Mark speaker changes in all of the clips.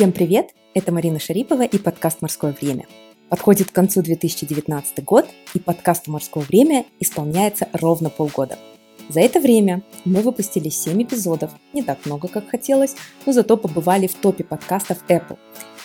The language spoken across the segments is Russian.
Speaker 1: Всем привет! Это Марина Шарипова и подкаст «Морское время». Подходит к концу 2019 год, и подкасту «Морское время» исполняется ровно полгода. За это время мы выпустили 7 эпизодов, не так много, как хотелось, но зато побывали в топе подкастов Apple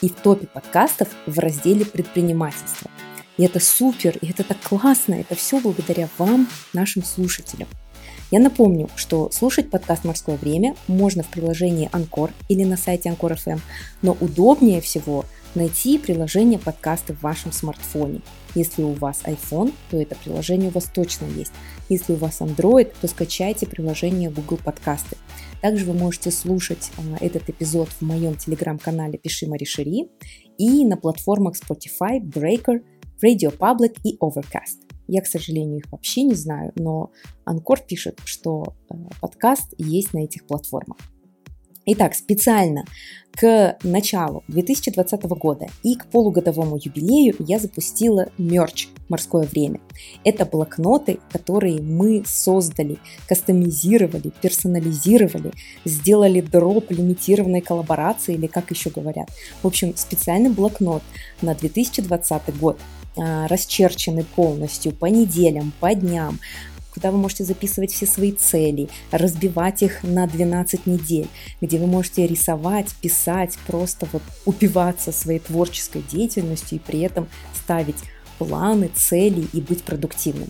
Speaker 1: и в топе подкастов в разделе «Предпринимательство». И это супер, и это так классно, это все благодаря вам, нашим слушателям – я напомню, что слушать подкаст «Морское время» можно в приложении Анкор или на сайте Анкор FM, но удобнее всего найти приложение подкаста в вашем смартфоне. Если у вас iPhone, то это приложение у вас точно есть. Если у вас Android, то скачайте приложение Google Подкасты. Также вы можете слушать а, этот эпизод в моем телеграм-канале «Пиши Маришери» и на платформах Spotify, Breaker, Radio Public и Overcast. Я, к сожалению, их вообще не знаю, но Анкор пишет, что э, подкаст есть на этих платформах. Итак, специально к началу 2020 года и к полугодовому юбилею я запустила мерч «Морское время». Это блокноты, которые мы создали, кастомизировали, персонализировали, сделали дроп лимитированной коллаборации или как еще говорят. В общем, специальный блокнот на 2020 год расчерчены полностью по неделям, по дням, куда вы можете записывать все свои цели, разбивать их на 12 недель, где вы можете рисовать, писать, просто вот упиваться своей творческой деятельностью и при этом ставить планы, цели и быть продуктивным.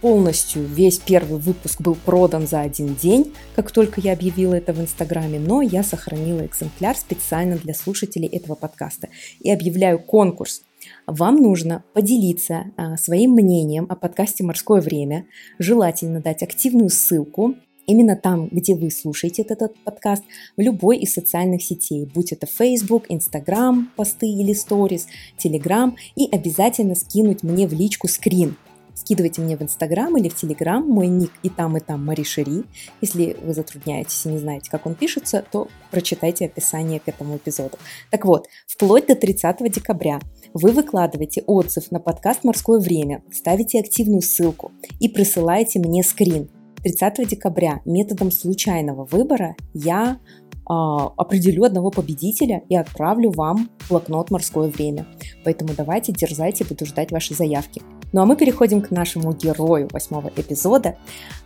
Speaker 1: Полностью весь первый выпуск был продан за один день, как только я объявила это в Инстаграме, но я сохранила экземпляр специально для слушателей этого подкаста и объявляю конкурс – вам нужно поделиться а, своим мнением о подкасте «Морское время», желательно дать активную ссылку. Именно там, где вы слушаете этот подкаст, в любой из социальных сетей, будь это Facebook, Instagram, посты или stories, Telegram, и обязательно скинуть мне в личку скрин Скидывайте мне в Инстаграм или в Телеграм мой ник и там, и там Мари Шери. Если вы затрудняетесь и не знаете, как он пишется, то прочитайте описание к этому эпизоду. Так вот, вплоть до 30 декабря вы выкладываете отзыв на подкаст «Морское время», ставите активную ссылку и присылаете мне скрин. 30 декабря методом случайного выбора я а, определю одного победителя и отправлю вам блокнот «Морское время». Поэтому давайте, дерзайте, буду ждать ваши заявки. Ну а мы переходим к нашему герою восьмого эпизода.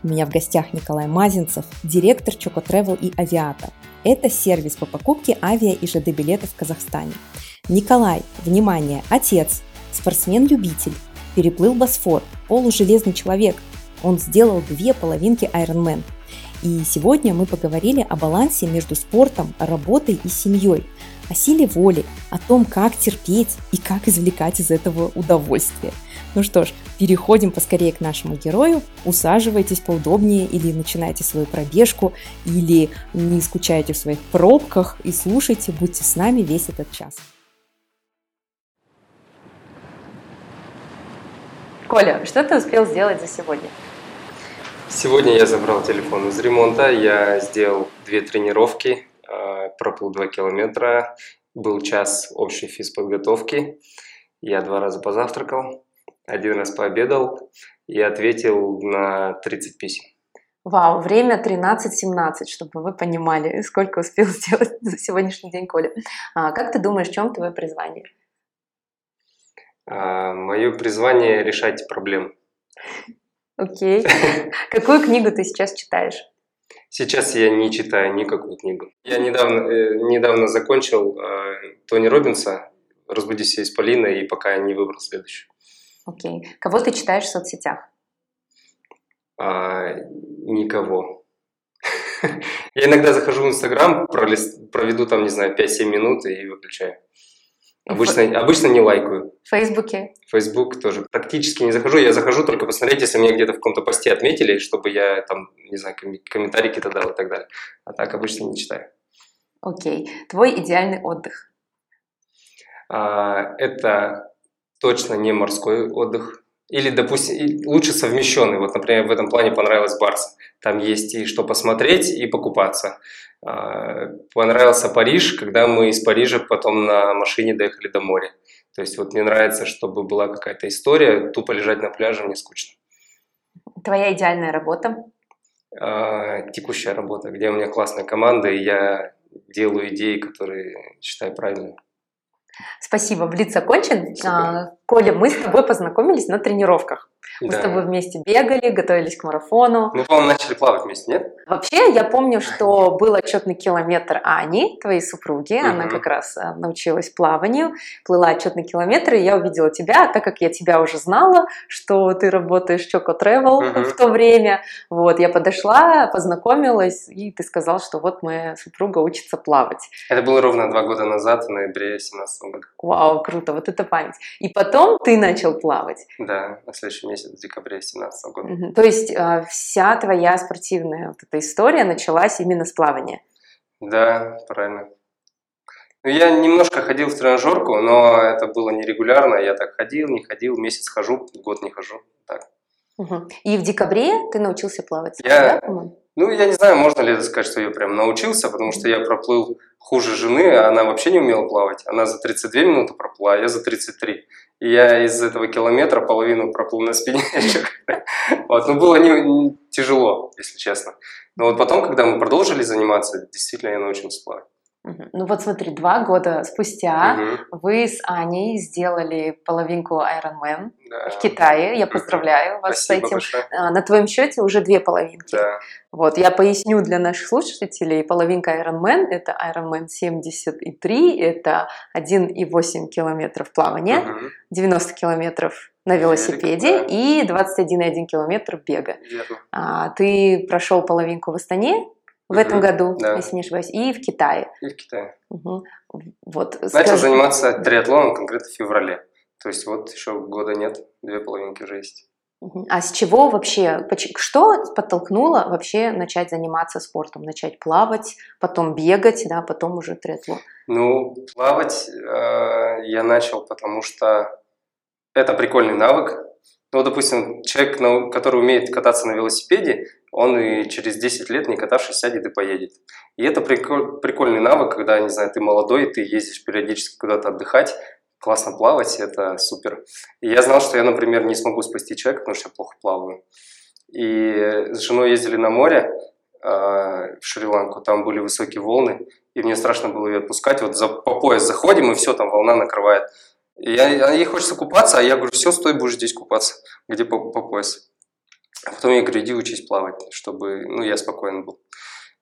Speaker 1: У меня в гостях Николай Мазинцев, директор Choco Travel и Авиата. Это сервис по покупке авиа и ЖД билетов в Казахстане. Николай, внимание, отец, спортсмен-любитель, переплыл Босфор, полужелезный человек. Он сделал две половинки Ironman. И сегодня мы поговорили о балансе между спортом, работой и семьей, о силе воли, о том, как терпеть и как извлекать из этого удовольствие – ну что ж, переходим поскорее к нашему герою. Усаживайтесь поудобнее или начинайте свою пробежку, или не скучайте в своих пробках и слушайте, будьте с нами весь этот час. Коля, что ты успел сделать за сегодня?
Speaker 2: Сегодня я забрал телефон из ремонта, я сделал две тренировки, а, проплыл два километра, был час общей физподготовки, я два раза позавтракал, один раз пообедал и ответил на 30 писем.
Speaker 1: Вау, время 13.17, чтобы вы понимали, сколько успел сделать за сегодняшний день Коля. А, как ты думаешь, в чем твое призвание?
Speaker 2: А, мое призвание – решать проблемы.
Speaker 1: Окей. Какую книгу ты сейчас читаешь?
Speaker 2: Сейчас я не читаю никакую книгу. Я недавно, э, недавно закончил э, Тони Робинса «Разбудись из Полина» и пока не выбрал следующую.
Speaker 1: Окей. Кого ты читаешь в соцсетях?
Speaker 2: А, никого. Я иногда захожу в Инстаграм, проведу там, не знаю, 5-7 минут и выключаю. Обычно, обычно не лайкаю.
Speaker 1: В Фейсбуке?
Speaker 2: Фейсбук тоже практически не захожу. Я захожу только посмотреть, если меня где-то в каком-то посте отметили, чтобы я там, не знаю, комментарии какие-то дал и так далее. А так обычно не читаю.
Speaker 1: Окей. Твой идеальный отдых?
Speaker 2: А, это точно не морской отдых. Или, допустим, лучше совмещенный. Вот, например, в этом плане понравилась Барса. Там есть и что посмотреть, и покупаться. А, понравился Париж, когда мы из Парижа потом на машине доехали до моря. То есть вот мне нравится, чтобы была какая-то история, тупо лежать на пляже мне скучно.
Speaker 1: Твоя идеальная работа?
Speaker 2: А, текущая работа, где у меня классная команда, и я делаю идеи, которые считаю правильными.
Speaker 3: Спасибо, Блиц окончен. А, Коля, мы с тобой познакомились на тренировках. Мы да. с тобой вместе бегали, готовились к марафону.
Speaker 2: Мы, по-моему, начали плавать вместе, нет?
Speaker 3: Вообще, я помню, что был отчетный километр Ани, твоей супруги. Угу. Она как раз э, научилась плаванию, плыла отчетный километр, и я увидела тебя, а так как я тебя уже знала, что ты работаешь в Choco Travel угу. в то время. Вот, я подошла, познакомилась, и ты сказал, что вот моя супруга учится плавать.
Speaker 2: Это было ровно два года назад, в ноябре 2017 года.
Speaker 3: Вау, круто, вот это память. И потом ты начал плавать.
Speaker 2: Да, на следующий месяц в декабре 2017 года.
Speaker 3: Угу. То есть э, вся твоя спортивная вот эта история началась именно с плавания?
Speaker 2: Да, правильно. Ну, я немножко ходил в тренажерку, но это было нерегулярно. Я так ходил, не ходил, месяц хожу, год не хожу. Так.
Speaker 3: Угу. И в декабре ты научился плавать?
Speaker 2: Я, да, ну, я не знаю, можно ли это сказать, что я прям научился, потому что я проплыл хуже жены, а она вообще не умела плавать. Она за 32 минуты проплыла, а я за 33. И я из этого километра половину проплыл на спине. Вот, ну, было не, не тяжело, если честно. Но вот потом, когда мы продолжили заниматься, действительно я научился плавать.
Speaker 3: Ну вот смотри, два года спустя угу. вы с Аней сделали половинку Ironman да. в Китае. Я поздравляю вас
Speaker 2: Спасибо
Speaker 3: с этим.
Speaker 2: Большое.
Speaker 3: А, на твоем счете уже две половинки.
Speaker 2: Да.
Speaker 3: Вот, я поясню для наших слушателей. Половинка Ironman – это Ironman 73, это 1,8 километров плавания, угу. 90 километров на велосипеде да. и 21,1 километр бега. А, ты прошел половинку в Астане, в угу, этом году, да. если не ошибаюсь, и в Китае.
Speaker 2: И в Китае.
Speaker 3: Угу. Вот,
Speaker 2: Начал скажи... заниматься триатлоном конкретно в феврале. То есть вот еще года нет, две половинки уже есть.
Speaker 3: А с чего вообще, что подтолкнуло вообще начать заниматься спортом, начать плавать, потом бегать, да, потом уже триатлон?
Speaker 2: Ну, плавать э, я начал, потому что это прикольный навык. Ну, допустим, человек, который умеет кататься на велосипеде, он и через 10 лет, не катавшись, сядет и поедет. И это приколь, прикольный навык, когда, не знаю, ты молодой, ты ездишь периодически куда-то отдыхать, классно плавать, это супер. И я знал, что я, например, не смогу спасти человека, потому что я плохо плаваю. И с женой ездили на море э, в Шри-Ланку, там были высокие волны, и мне страшно было ее отпускать. Вот за, по пояс заходим, и все, там волна накрывает. Я, ей хочется купаться, а я говорю, все, стой, будешь здесь купаться, где по, по пояс. А потом я говорю, иди учись плавать, чтобы ну, я спокоен был.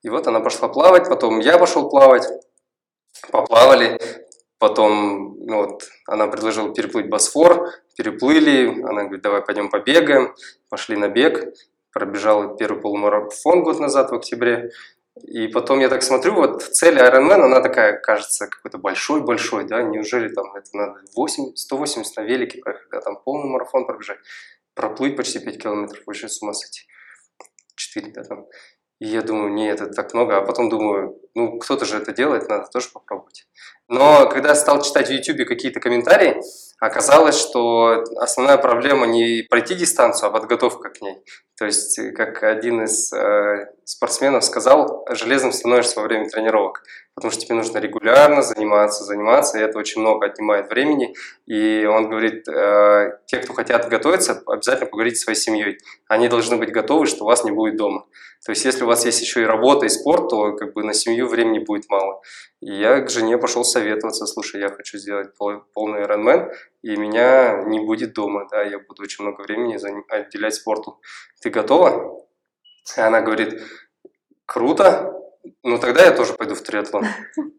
Speaker 2: И вот она пошла плавать, потом я пошел плавать, поплавали, потом ну, вот, она предложила переплыть Босфор, переплыли, она говорит, давай пойдем побегаем, пошли на бег, пробежал первый полумарафон год назад в октябре, и потом я так смотрю, вот цель Ironman, она такая, кажется, какой-то большой-большой, да, неужели там это надо 8, 180 на велике проехать, там полный марафон пробежать проплыть почти 5 километров, вообще с ума сойти. 4, да, там. И я думаю, нет, это так много. А потом думаю, ну, кто-то же это делает, надо тоже попробовать. Но когда стал читать в YouTube какие-то комментарии, оказалось, что основная проблема не пройти дистанцию, а подготовка к ней. То есть, как один из э, спортсменов сказал, железным становишься во время тренировок потому что тебе нужно регулярно заниматься, заниматься, и это очень много отнимает времени. И он говорит, э, те, кто хотят готовиться, обязательно поговорите со своей семьей. Они должны быть готовы, что вас не будет дома. То есть, если у вас есть еще и работа, и спорт, то как бы на семью времени будет мало. И я к жене пошел советоваться, слушай, я хочу сделать полный Ironman, и меня не будет дома, да, я буду очень много времени отделять спорту. Ты готова? И она говорит, круто, ну, тогда я тоже пойду в триатлон.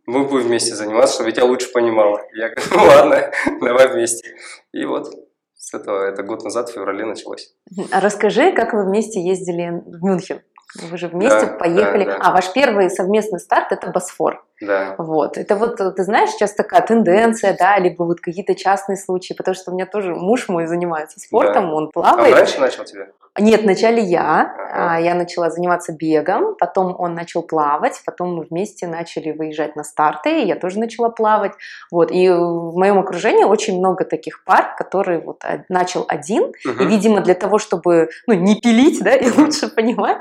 Speaker 2: Мы будем вместе заниматься, чтобы я тебя лучше понимала. Я говорю, ну ладно, давай вместе. И вот с этого, это год назад, в феврале началось.
Speaker 3: А расскажи, как вы вместе ездили в Мюнхен? Вы же вместе да, поехали. Да, да. А ваш первый совместный старт это Босфор.
Speaker 2: Да.
Speaker 3: Вот. Это вот, ты знаешь, сейчас такая тенденция, да, либо вот какие-то частные случаи, потому что у меня тоже муж мой занимается спортом, да. он плавает.
Speaker 2: А раньше начал тебя?
Speaker 3: Нет, вначале я. Ага. Я начала заниматься бегом, потом он начал плавать, потом мы вместе начали выезжать на старты, и я тоже начала плавать. Вот. И в моем окружении очень много таких пар, которые вот начал один, угу. и, видимо, для того, чтобы ну, не пилить, да, и лучше понимать,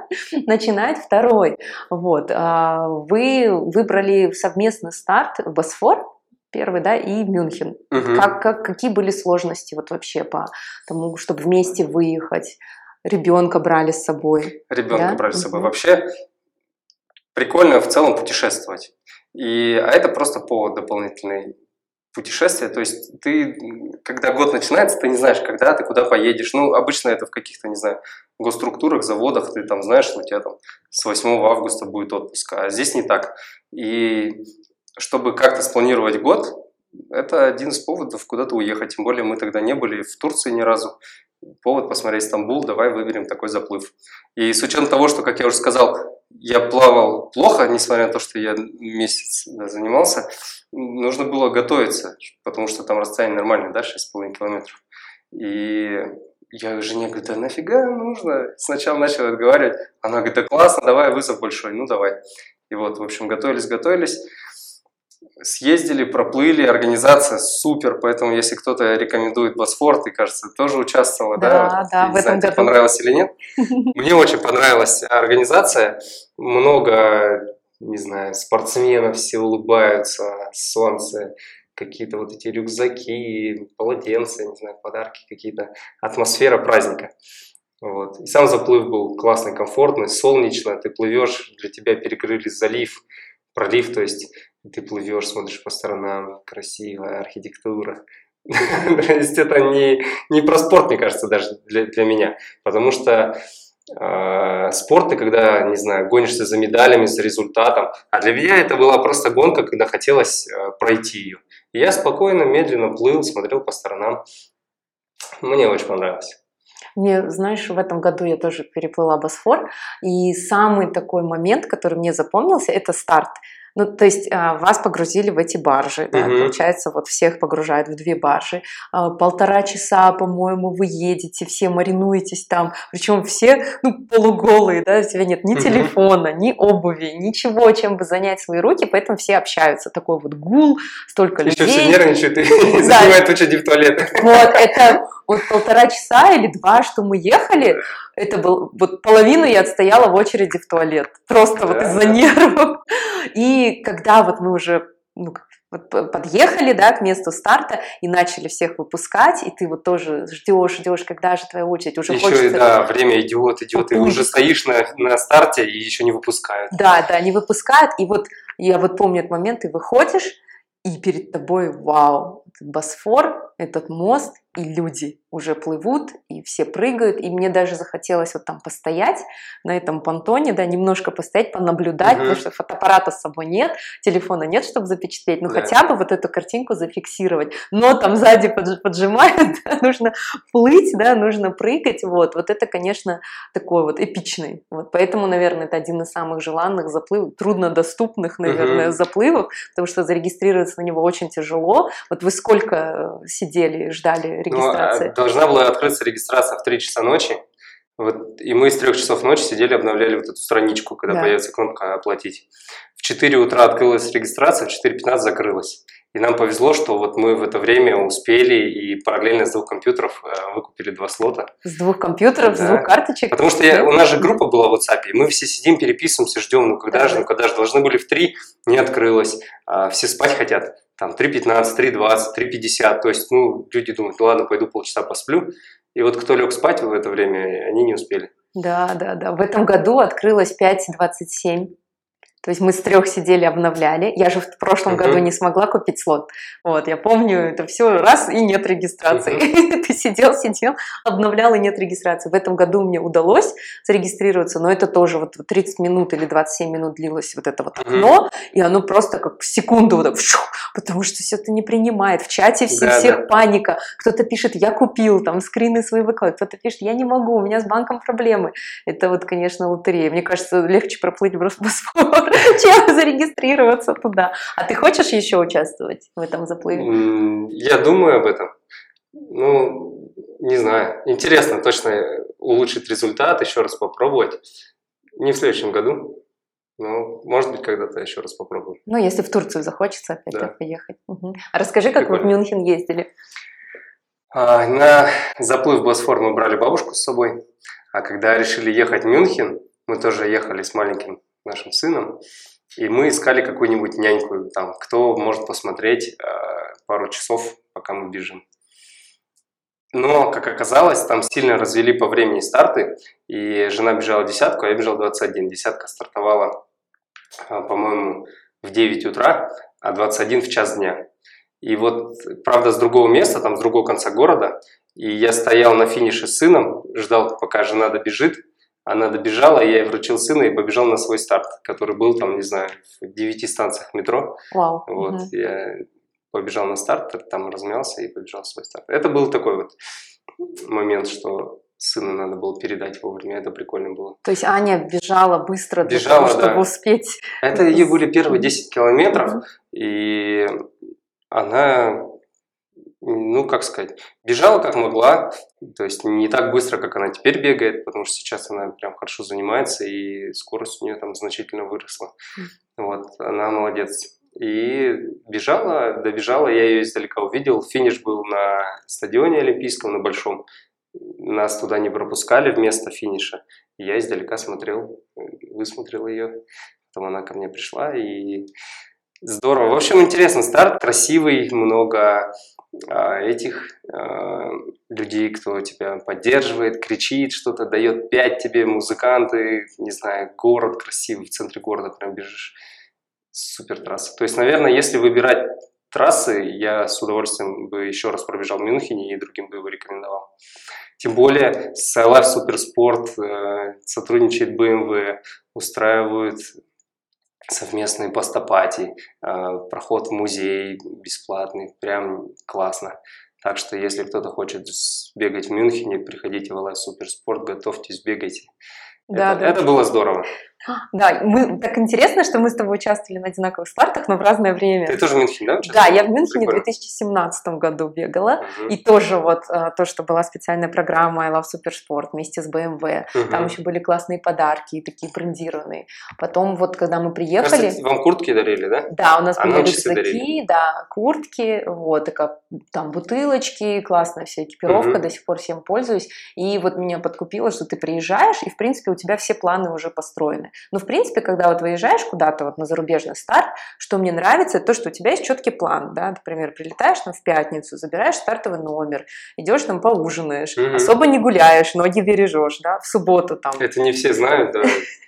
Speaker 3: начинает второй. Вот. А, вы выбрали совместный старт Босфор, первый, да, и Мюнхен. Угу. Как, как, какие были сложности вот вообще по тому, чтобы вместе выехать? Ребенка брали с собой.
Speaker 2: Ребенка да? брали с собой. Угу. Вообще, прикольно в целом путешествовать. И, а это просто повод дополнительный путешествия. То есть ты, когда год начинается, ты не знаешь, когда ты куда поедешь. Ну, обычно это в каких-то, не знаю, госструктурах, заводах, ты там знаешь, что у тебя там с 8 августа будет отпуск. А здесь не так. И чтобы как-то спланировать год, это один из поводов куда-то уехать. Тем более мы тогда не были в Турции ни разу. Повод посмотреть Стамбул, давай выберем такой заплыв. И с учетом того, что, как я уже сказал, я плавал плохо, несмотря на то, что я месяц да, занимался, нужно было готовиться, потому что там расстояние нормальное, да, 6,5 километров. И я жене говорю, да нафига нужно? Сначала начал отговаривать, она говорит, да классно, давай вызов большой, ну давай. И вот, в общем, готовились, готовились, съездили, проплыли, организация супер, поэтому если кто-то рекомендует Босфор, ты, кажется, тоже участвовала, да?
Speaker 3: Да, да, в этом году.
Speaker 2: понравилось или нет. Мне очень понравилась организация, много не знаю, спортсменов все улыбаются, солнце, какие-то вот эти рюкзаки, полотенца, не знаю, подарки какие-то, атмосфера праздника. Вот. И сам заплыв был классный, комфортный, солнечно, ты плывешь, для тебя перекрыли залив, пролив, то есть ты плывешь, смотришь по сторонам, красивая архитектура. То есть это не, не про спорт, мне кажется, даже для, для меня, потому что э, спорт, ты когда, не знаю, гонишься за медалями, за результатом. А для меня это была просто гонка, когда хотелось э, пройти ее. И я спокойно, медленно плыл, смотрел по сторонам. Мне очень понравилось.
Speaker 3: Мне, знаешь, в этом году я тоже переплыла Босфор, и самый такой момент, который мне запомнился, это старт. Ну, то есть а, вас погрузили в эти баржи, да, угу. получается, вот всех погружают в две баржи. А, полтора часа, по-моему, вы едете, все маринуетесь там, причем все, ну, полуголые, да, у тебя нет ни угу. телефона, ни обуви, ничего, чем бы занять свои руки, поэтому все общаются. Такой вот гул, столько
Speaker 2: Еще
Speaker 3: людей.
Speaker 2: Еще все нервничают и занимают очереди в туалет.
Speaker 3: Вот, это вот полтора часа или два, что мы ехали, это был, вот половину я отстояла в очереди в туалет, просто да, вот из-за нервов. И когда вот мы уже ну, вот подъехали, да, к месту старта и начали всех выпускать, и ты вот тоже ждешь, ждешь, когда же твоя очередь, уже
Speaker 2: еще,
Speaker 3: хочется...
Speaker 2: да, время идет, идет, и уже стоишь на, на старте и еще не выпускают.
Speaker 3: Да, да, не выпускают, и вот я вот помню этот момент, ты выходишь, и перед тобой, вау, Босфор, этот мост, и люди уже плывут, и все прыгают, и мне даже захотелось вот там постоять на этом понтоне, да, немножко постоять, понаблюдать, угу. потому что фотоаппарата с собой нет, телефона нет, чтобы запечатлеть, ну да. хотя бы вот эту картинку зафиксировать, но там сзади поджимают, да, нужно плыть, да, нужно прыгать, вот, вот это, конечно, такой вот эпичный, вот, поэтому, наверное, это один из самых желанных заплывов, труднодоступных, наверное, угу. заплывов, потому что зарегистрироваться на него очень тяжело, вот вы сколько сидели, ждали регистрации?
Speaker 2: Ну, должна была открыться регистрация в 3 часа ночи. Вот, и мы с 3 часов ночи сидели, обновляли вот эту страничку, когда да. появится кнопка «Оплатить». В 4 утра открылась регистрация, в 4.15 закрылась. И нам повезло, что вот мы в это время успели и параллельно с двух компьютеров э, выкупили два слота.
Speaker 3: С двух компьютеров, да. с двух карточек?
Speaker 2: Потому что я, у нас же группа была в WhatsApp, и мы все сидим, переписываемся, ждем, ну когда да. же, ну когда же, должны были в три, не открылось, а все спать хотят там 3.15, 3.20, 3.50, то есть, ну, люди думают, ну ладно, пойду полчаса посплю, и вот кто лег спать в это время, они не успели.
Speaker 3: Да, да, да. В этом году открылось 5.27. То есть мы с трех сидели, обновляли. Я же в прошлом uh-huh. году не смогла купить слот. Вот, я помню, это все раз и нет регистрации. Uh-huh. Ты сидел, сидел, обновлял и нет регистрации. В этом году мне удалось зарегистрироваться, но это тоже вот 30 минут или 27 минут длилось вот это вот окно, uh-huh. и оно просто как в секунду вот так, потому что все это не принимает. В чате все, да, всех да. паника. Кто-то пишет, я купил, там скрины свои выкладывают. Кто-то пишет, я не могу, у меня с банком проблемы. Это вот, конечно, лотерея. Мне кажется, легче проплыть Босфор чем зарегистрироваться туда. А ты хочешь еще участвовать в этом заплыве?
Speaker 2: Я думаю об этом. Ну, не знаю. Интересно точно улучшить результат, еще раз попробовать. Не в следующем году. Ну, может быть, когда-то еще раз попробую.
Speaker 3: Ну, если в Турцию захочется опять да. поехать. Угу. А расскажи, как Прикольно. вы в Мюнхен ездили?
Speaker 2: А, на заплыв Босфор мы брали бабушку с собой. А когда решили ехать в Мюнхен, мы тоже ехали с маленьким нашим сыном, и мы искали какую-нибудь няньку, там, кто может посмотреть э, пару часов, пока мы бежим. Но, как оказалось, там сильно развели по времени старты, и жена бежала десятку, а я бежал 21. Десятка стартовала а, по-моему, в 9 утра, а 21 в час дня. И вот, правда, с другого места, там, с другого конца города, и я стоял на финише с сыном, ждал, пока жена добежит, она добежала, я ей вручил сына и побежал на свой старт, который был там, не знаю, в девяти станциях метро.
Speaker 3: Вау.
Speaker 2: Вот,
Speaker 3: Мгм.
Speaker 2: я побежал на старт, там размялся и побежал в свой старт. Это был такой вот момент, что сыну надо было передать вовремя, это прикольно было.
Speaker 3: То есть Аня бежала быстро для
Speaker 2: Бежала,
Speaker 3: того, чтобы
Speaker 2: да.
Speaker 3: успеть.
Speaker 2: Это ее были первые 10 километров,
Speaker 3: Мгм.
Speaker 2: и она, ну, как сказать, бежала как могла, то есть не так быстро, как она теперь бегает, потому что сейчас она прям хорошо занимается, и скорость у нее там значительно выросла. Вот, она молодец. И бежала, добежала, я ее издалека увидел. Финиш был на стадионе Олимпийском, на Большом. Нас туда не пропускали вместо финиша. Я издалека смотрел, высмотрел ее. Потом она ко мне пришла, и здорово. В общем, интересно, старт красивый, много а, этих а, людей, кто тебя поддерживает, кричит что-то, дает пять тебе музыканты, не знаю, город красивый, в центре города прям бежишь. Супер трасса. То есть, наверное, если выбирать трассы, я с удовольствием бы еще раз пробежал в Мюнхене и другим бы его рекомендовал. Тем более с Life Supersport э, сотрудничает BMW, устраивают совместные постапати, э, проход в музей бесплатный, прям классно. Так что если кто-то хочет бегать в Мюнхене, приходите в Life Supersport, готовьтесь, бегайте.
Speaker 3: Да,
Speaker 2: это,
Speaker 3: да.
Speaker 2: это было здорово.
Speaker 3: Да, мы, так интересно, что мы с тобой участвовали на одинаковых стартах, но в разное время.
Speaker 2: Ты тоже в Мюнхене, да?
Speaker 3: Да, я в Мюнхене в
Speaker 2: Прикольно.
Speaker 3: 2017 году бегала.
Speaker 2: Мгм.
Speaker 3: И тоже вот а, то, что была специальная программа I Love Supersport вместе с BMW.
Speaker 2: Мгм.
Speaker 3: Там еще были классные подарки, такие брендированные. Потом вот, когда мы приехали...
Speaker 2: Кажется, вам куртки дарили, да?
Speaker 3: Да, у нас
Speaker 2: А
Speaker 3: были рюкзаки, да, куртки, вот, такая, там бутылочки, классная вся экипировка,
Speaker 2: Мгм.
Speaker 3: до сих пор всем пользуюсь. И вот меня подкупило, что ты приезжаешь, и, в принципе, у тебя все планы уже построены. Но, в принципе, когда вот выезжаешь куда-то вот на зарубежный старт, что мне нравится, это то, что у тебя есть четкий план, да, например, прилетаешь там в пятницу, забираешь стартовый номер, идешь там поужинаешь,
Speaker 2: Мгм.
Speaker 3: особо не гуляешь, ноги бережешь, да, в субботу там.
Speaker 2: Это не все знают, да.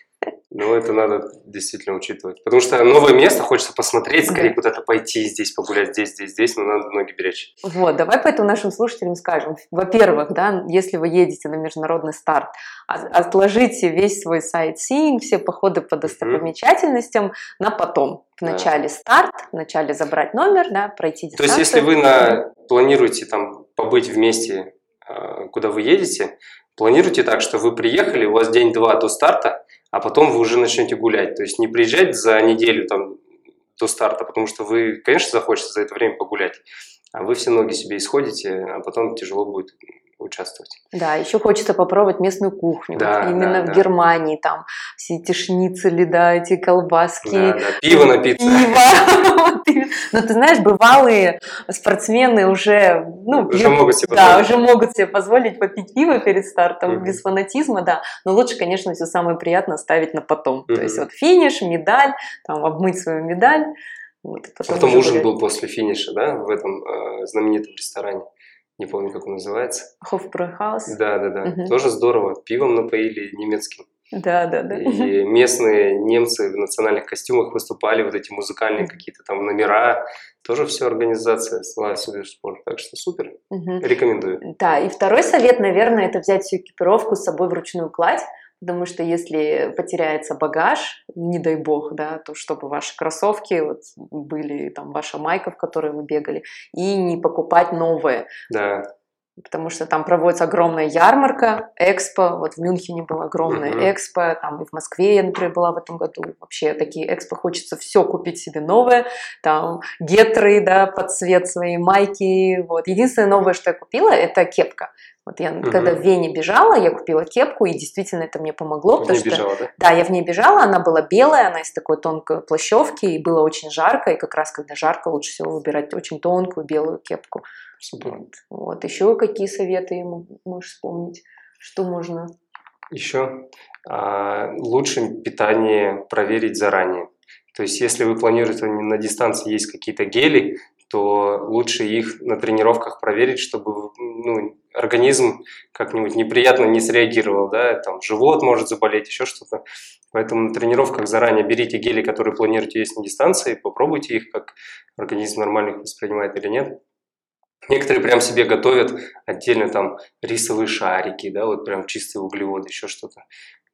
Speaker 2: Но это надо действительно учитывать. Потому что новое место, хочется посмотреть, скорее
Speaker 3: Да.
Speaker 2: куда-то пойти, здесь погулять, здесь, здесь, здесь, но надо ноги беречь.
Speaker 3: Вот, давай поэтому нашим слушателям скажем. Во-первых, да, если вы едете на международный старт, от- отложите весь свой сайт-синг, все походы по достопримечательностям на потом.
Speaker 2: Да.
Speaker 3: Вначале старт, вначале забрать номер, да, пройти
Speaker 2: То есть,
Speaker 3: дистанцию.
Speaker 2: если вы на... планируете там побыть вместе, а, куда вы едете, планируйте так, что вы приехали, у вас день-два до старта, а потом вы уже начнете гулять. То есть не приезжать за неделю там до старта, потому что вы, конечно, захочется за это время погулять, а вы все ноги себе исходите, а потом тяжело будет участвовать.
Speaker 3: Да, еще хочется попробовать местную кухню.
Speaker 2: Да,
Speaker 3: Вот именно
Speaker 2: да,
Speaker 3: в
Speaker 2: да.
Speaker 3: Германии там все эти шницели, да, эти колбаски.
Speaker 2: Да, да, пиво напиться.
Speaker 3: Пиво. Но ты знаешь, бывалые спортсмены уже, ну,
Speaker 2: Уже могут себе
Speaker 3: Да,
Speaker 2: позволить.
Speaker 3: уже могут себе позволить попить пиво перед стартом, без фанатизма, да. Но лучше, конечно, все самое приятное оставить на потом. То есть вот финиш, медаль, там обмыть свою медаль. Вот, и
Speaker 2: А Потом ужин
Speaker 3: гулять.
Speaker 2: был после финиша, да, в этом э, знаменитом ресторане. Не помню, как он называется.
Speaker 3: Hofbräuhaus.
Speaker 2: Да, да, да.
Speaker 3: Мгм.
Speaker 2: Тоже здорово. Пивом напоили немецким.
Speaker 3: Да, да, да.
Speaker 2: И местные немцы в национальных костюмах выступали, вот эти музыкальные какие-то там номера. Тоже все организация Слава Суперспорт. Так что супер.
Speaker 3: Мгм.
Speaker 2: Рекомендую.
Speaker 3: Да, и второй совет, наверное, это взять всю экипировку с собой вручную кладь, потому что если потеряется багаж, не дай бог, да, то чтобы ваши кроссовки вот, были, там, ваша майка, в которой вы бегали, и не покупать новые,
Speaker 2: Да.
Speaker 3: Потому что там проводится огромная ярмарка, экспо, вот в Мюнхене была огромная
Speaker 2: Мгм.
Speaker 3: экспо, там и в Москве я, например, была в этом году, вообще такие экспо, хочется все купить себе новое, там гетры, да, под цвет своей майки, вот. Единственное новое, что я купила, это кепка. Вот я,
Speaker 2: Мгм.
Speaker 3: когда в Вене бежала, я купила кепку, и действительно это мне помогло,
Speaker 2: Не
Speaker 3: потому что...
Speaker 2: бежала, да?
Speaker 3: Да, я в ней бежала, она была белая, она из такой тонкой плащевки, и было очень жарко, и как раз когда жарко, лучше всего выбирать очень тонкую белую кепку.
Speaker 2: Супер.
Speaker 3: Вот. вот. Еще какие советы ему можешь вспомнить? Что можно?
Speaker 2: Еще а, лучше питание проверить заранее. То есть, если вы планируете на дистанции есть какие-то гели, то лучше их на тренировках проверить, чтобы ну, организм как-нибудь неприятно не среагировал, да, там живот может заболеть, еще что-то. Поэтому на тренировках заранее берите гели, которые планируете есть на дистанции, попробуйте их, как организм нормально их воспринимает или нет. Некоторые прям себе готовят отдельно там рисовые шарики, да, вот прям чистые углеводы, еще что-то.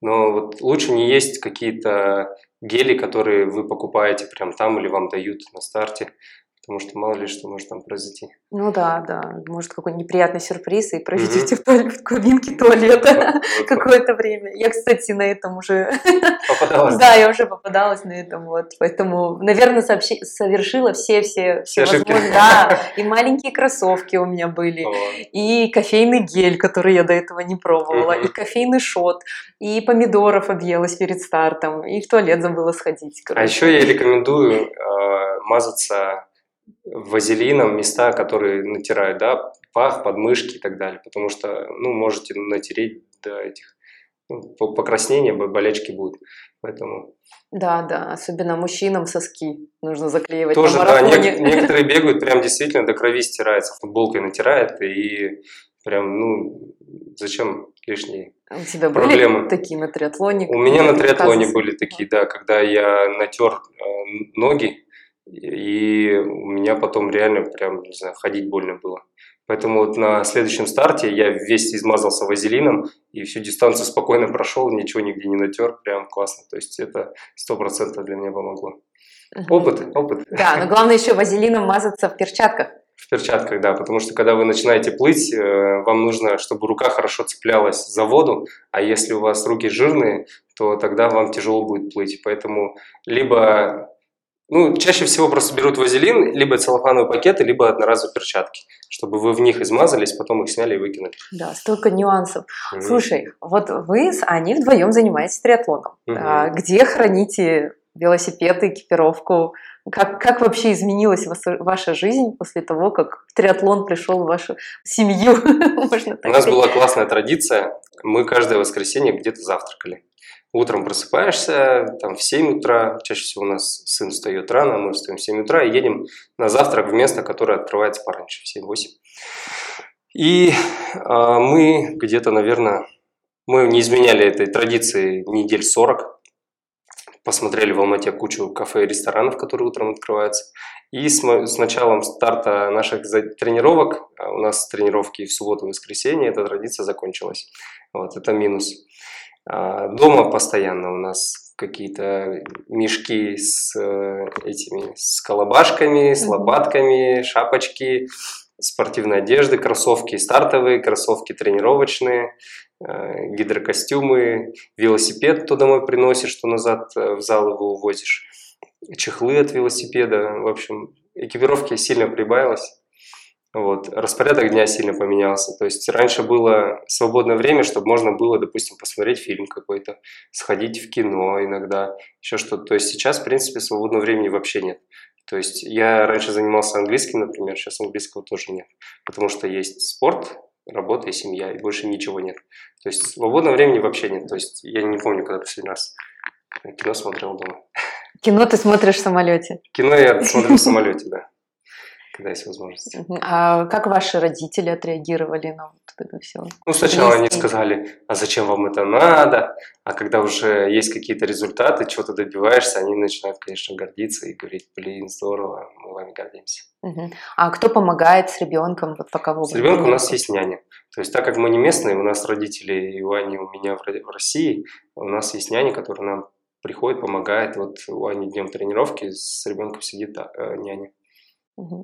Speaker 2: Но вот лучше не есть какие-то гели, которые вы покупаете прям там или вам дают на старте потому что мало ли что может там произойти.
Speaker 3: Ну да, да, может какой-нибудь неприятный сюрприз и проведите mm-hmm. в, туалет, в кабинке туалета какое-то время. Я, кстати, на этом уже...
Speaker 2: Попадалась?
Speaker 3: Да, я уже попадалась на этом, вот, поэтому, наверное, совершила все-все
Speaker 2: все возможные...
Speaker 3: Да, и маленькие кроссовки у меня были, и кофейный гель, который я до этого не пробовала, и кофейный шот, и помидоров объелась перед стартом, и в туалет забыла сходить.
Speaker 2: А еще я рекомендую э, мазаться вазелином места, которые натирают, да, пах, подмышки и так далее, потому что, ну, можете натереть до этих ну, покраснения, болячки будут, поэтому...
Speaker 3: Да, да, особенно мужчинам соски нужно заклеивать
Speaker 2: Тоже, да, не, некоторые бегают, прям действительно до крови стирается, футболкой натирает, и прям, ну, зачем лишние
Speaker 3: а У тебя проблемы? были такие на триатлоне?
Speaker 2: У меня на триатлоне были такие, да, когда я натер э, ноги, и у меня потом реально прям, не знаю, ходить больно было. Поэтому вот на следующем старте я весь измазался вазелином и всю дистанцию спокойно прошел, ничего нигде не натер, прям классно. То есть это сто процентов для меня помогло. Опыт, опыт.
Speaker 3: Да, но главное еще вазелином мазаться в перчатках.
Speaker 2: В перчатках, да, потому что когда вы начинаете плыть, э, вам нужно, чтобы рука хорошо цеплялась за воду, а если у вас руки жирные, то тогда вам тяжело будет плыть. Поэтому либо ну, чаще всего просто берут вазелин, либо целлофановые пакеты, либо одноразовые перчатки, чтобы вы в них измазались, потом их сняли и выкинули.
Speaker 3: Да, столько нюансов. Mm-hmm. Слушай, вот вы с Аней вдвоем занимаетесь триатлоном. Mm-hmm. А, где храните велосипед, экипировку? Как, как вообще изменилась ваша жизнь после того, как триатлон пришел в вашу семью?
Speaker 2: У нас была классная традиция. Мы каждое воскресенье где-то завтракали. Утром просыпаешься, там в 7 утра, чаще всего у нас сын встает рано, мы встаем в 7 утра и едем на завтрак в место, которое открывается пораньше, в 7-8. И а, мы где-то, наверное, мы не изменяли этой традиции недель 40, посмотрели в Алмате кучу кафе и ресторанов, которые утром открываются. И с, с началом старта наших тренировок, а у нас тренировки в субботу и воскресенье, эта традиция закончилась. Вот, это минус. А, дома постоянно у нас какие-то мешки с э, этими с колобашками, с лопатками, шапочки, спортивной одежды, кроссовки стартовые, кроссовки тренировочные, э, гидрокостюмы, велосипед то домой приносишь, что назад э, в зал его увозишь, чехлы от велосипеда. В общем, экипировки сильно прибавилось. Вот. Распорядок дня сильно поменялся. То есть раньше было свободное время, чтобы можно было, допустим, посмотреть фильм какой-то, сходить в кино иногда, еще что-то. То есть сейчас, в принципе, свободного времени вообще нет. То есть я раньше занимался английским, например, сейчас английского тоже нет. Потому что есть спорт, работа и семья, и больше ничего нет. То есть свободного времени вообще нет. То есть я не помню, когда последний раз кино смотрел дома.
Speaker 3: Кино ты смотришь в самолете?
Speaker 2: Кино я смотрю в самолете, да когда есть возможность.
Speaker 3: А как ваши родители отреагировали на вот это все?
Speaker 2: Ну, сначала они сказали, а зачем вам это надо? А когда уже есть какие-то результаты, чего-то добиваешься, они начинают, конечно, гордиться и говорить, блин, здорово, мы вами гордимся.
Speaker 3: А кто помогает с ребенком, вот пока вы
Speaker 2: С ребенком у нас есть няня. То есть, так как мы не местные, у нас родители и у Ани, у меня в России, у нас есть няня, которая нам приходит, помогает. Вот у Ани днем тренировки с ребенком сидит э, няня.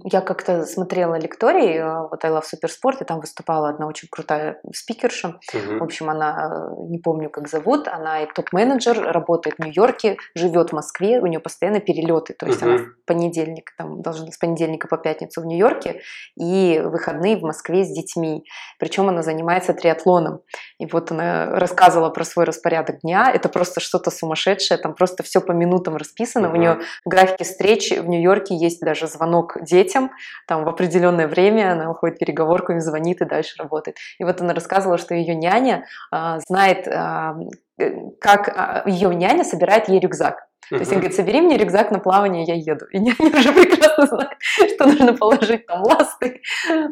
Speaker 3: Я как-то смотрела лекторий, э, вот I Love Суперспорт, и там выступала одна очень крутая спикерша. Угу. В общем, она, э, не помню, как зовут, она топ-менеджер, работает в Нью-Йорке, живет в Москве, у нее постоянно перелеты, то есть угу. она в понедельник, там, должна с понедельника по пятницу в Нью-Йорке, и выходные в Москве с детьми. Причем она занимается триатлоном. И вот она рассказывала про свой распорядок дня, это просто что-то сумасшедшее, там просто все по минутам расписано. Угу. У нее в графике встреч в Нью-Йорке есть даже звонок детям, там в определенное время она уходит переговорку, им звонит и дальше работает. И вот она рассказывала, что ее няня а, знает, а, как а, ее няня собирает ей рюкзак. То есть он говорит, собери мне рюкзак на плавание, я еду. И они уже прекрасно знают, что нужно положить там ласты.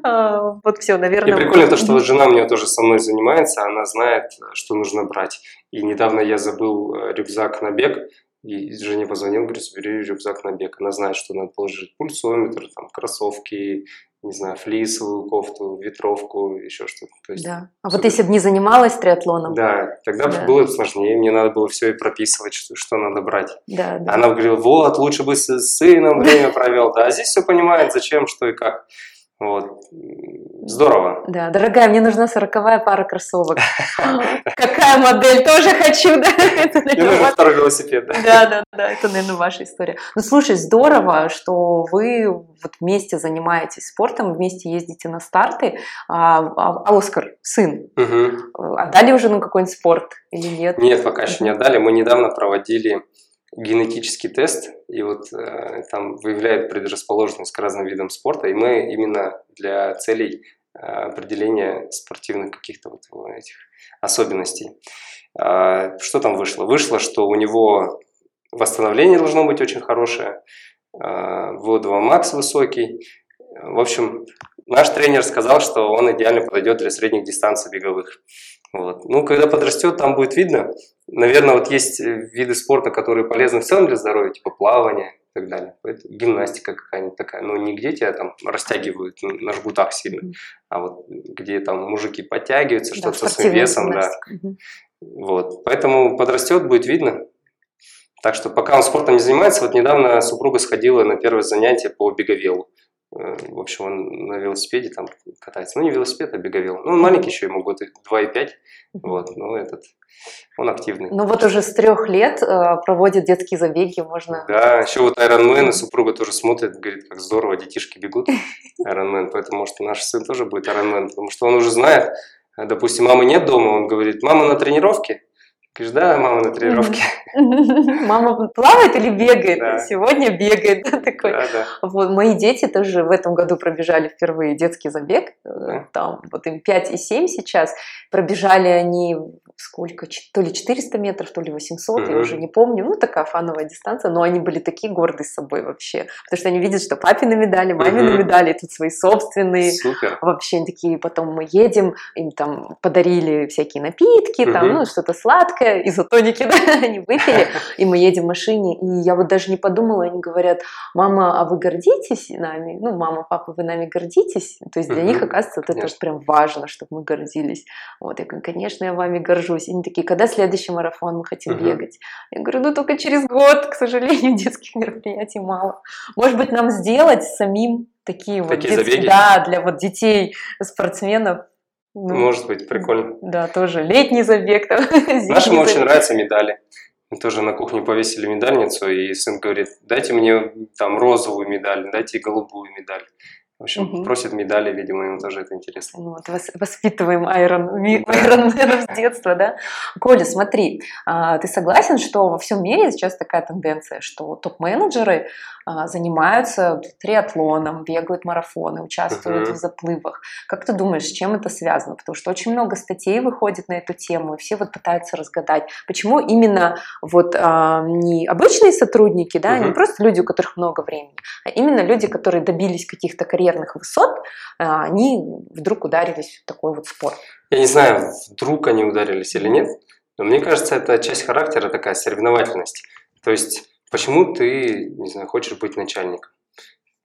Speaker 3: А, вот все, наверное.
Speaker 2: И прикольно то, что вот жена у меня тоже со мной занимается, она знает, что нужно брать. И недавно я забыл э, рюкзак на бег, и Жене позвонил, говорит, собери рюкзак на бег. Она знает, что надо положить пульсометр, там, кроссовки, не знаю, флисовую кофту, ветровку, еще что-то.
Speaker 3: То есть, да. А вот если бы не занималась триатлоном?
Speaker 2: Да, тогда да. было бы сложнее, мне надо было все и прописывать, что, что надо брать.
Speaker 3: Да, да.
Speaker 2: Она говорила, вот, лучше бы с сыном время провел. Да, а здесь все понимает, зачем, что и как. Вот. Здорово.
Speaker 3: Да, дорогая, мне нужна сороковая пара кроссовок. Какая модель? Тоже хочу, да?
Speaker 2: Мне нужен второй велосипед.
Speaker 3: Да, да, да, это, наверное, ваша история. Ну, слушай, здорово, что вы вот вместе занимаетесь спортом, вместе ездите на старты. А, а, а Оскар, сын, отдали уже на какой-нибудь спорт или нет?
Speaker 2: Нет, пока еще не отдали. Мы недавно проводили генетический тест, и вот э, там выявляет предрасположенность к разным видам спорта, и мы именно для целей э, определения спортивных каких-то вот этих особенностей. Э, что там вышло? Вышло, что у него восстановление должно быть очень хорошее, э, VO2 макс высокий. В общем, наш тренер сказал, что он идеально подойдет для средних дистанций беговых. Вот. Ну, когда подрастет, там будет видно. Наверное, вот есть э, виды спорта, которые полезны в целом для здоровья, типа плавание и так далее. Поэтому гимнастика какая-нибудь такая. Но не где тебя там растягивают на жгутах сильно, а вот где там мужики подтягиваются, да, что-то со своим весом. Да. Вот. Поэтому подрастет, будет видно. Так что пока он спортом не занимается, вот недавно супруга сходила на первое занятие по беговелу. Э, в общем, он на велосипеде там катается. Ну, не велосипед, а беговел. Ну, он маленький еще, ему год 2,5. Вот, но этот, он активный.
Speaker 3: Ну, вот уже с трех лет э, проводит детские забеги, можно...
Speaker 2: Да, еще вот Ironman, и супруга тоже смотрит, говорит, как здорово, детишки бегут Ironman, поэтому, может, наш сын тоже будет Ironman, потому что он уже знает, допустим, мамы нет дома, он говорит, мама на тренировке, Говоришь, да, мама на тренировке.
Speaker 3: Мама плавает или бегает? Да. Сегодня бегает. Да, такой. Да, да. Вот, мои дети тоже в этом году пробежали впервые детский забег. Да. Там вот им 5 и 7 сейчас. Пробежали они сколько, то ли 400 метров, то ли 800, угу. я уже не помню, ну такая фановая дистанция, но они были такие горды с собой вообще, потому что они видят, что папины медали, мамины угу. медали, тут свои собственные,
Speaker 2: Супер.
Speaker 3: вообще такие, потом мы едем, им там подарили всякие напитки, угу. там, ну что-то сладкое, изотоники, да, они выпили, и мы едем в машине, и я вот даже не подумала, они говорят, мама, а вы гордитесь нами? Ну, мама, папа, вы нами гордитесь? То есть для угу. них, оказывается, вот это прям важно, чтобы мы гордились. Вот, я говорю, конечно, я вами горжусь, горжусь. Они такие, когда следующий марафон мы хотим uh-huh. бегать? Я говорю, ну только через год, к сожалению, детских мероприятий мало. Может быть, нам сделать самим такие, такие вот детские, да, для вот детей, спортсменов.
Speaker 2: Ну, Может быть, прикольно.
Speaker 3: Да, тоже летний забег. Там,
Speaker 2: Нашим очень нравятся медали. Мы тоже на кухне повесили медальницу, и сын говорит, дайте мне там розовую медаль, дайте голубую медаль. В общем, угу. просит медали, видимо, ему тоже это интересно.
Speaker 3: Вот, воспитываем айрон, айронменов с детства, да? Коля, смотри, а, ты согласен, что во всем мире сейчас такая тенденция, что топ-менеджеры занимаются триатлоном, бегают марафоны, участвуют uh-huh. в заплывах. Как ты думаешь, с чем это связано? Потому что очень много статей выходит на эту тему, и все вот пытаются разгадать, почему именно вот а, не обычные сотрудники, да, uh-huh. не просто люди, у которых много времени, а именно люди, которые добились каких-то карьерных высот, а, они вдруг ударились в такой вот спорт.
Speaker 2: Я не знаю, вдруг они ударились или нет, но мне кажется, это часть характера такая соревновательность. То есть Почему ты, не знаю, хочешь быть начальником?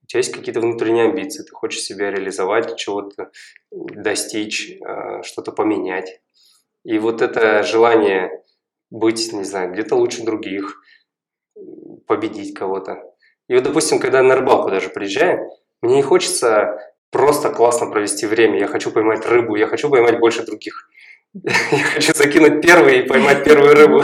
Speaker 2: У тебя есть какие-то внутренние амбиции, ты хочешь себя реализовать, чего-то достичь, а, что-то поменять. И вот это желание быть, не знаю, где-то лучше других, победить кого-то. И вот, допустим, когда на рыбалку даже приезжаем, мне не хочется просто классно провести время. Я хочу поймать рыбу, я хочу поймать больше других. Я хочу закинуть первый и поймать первую рыбу.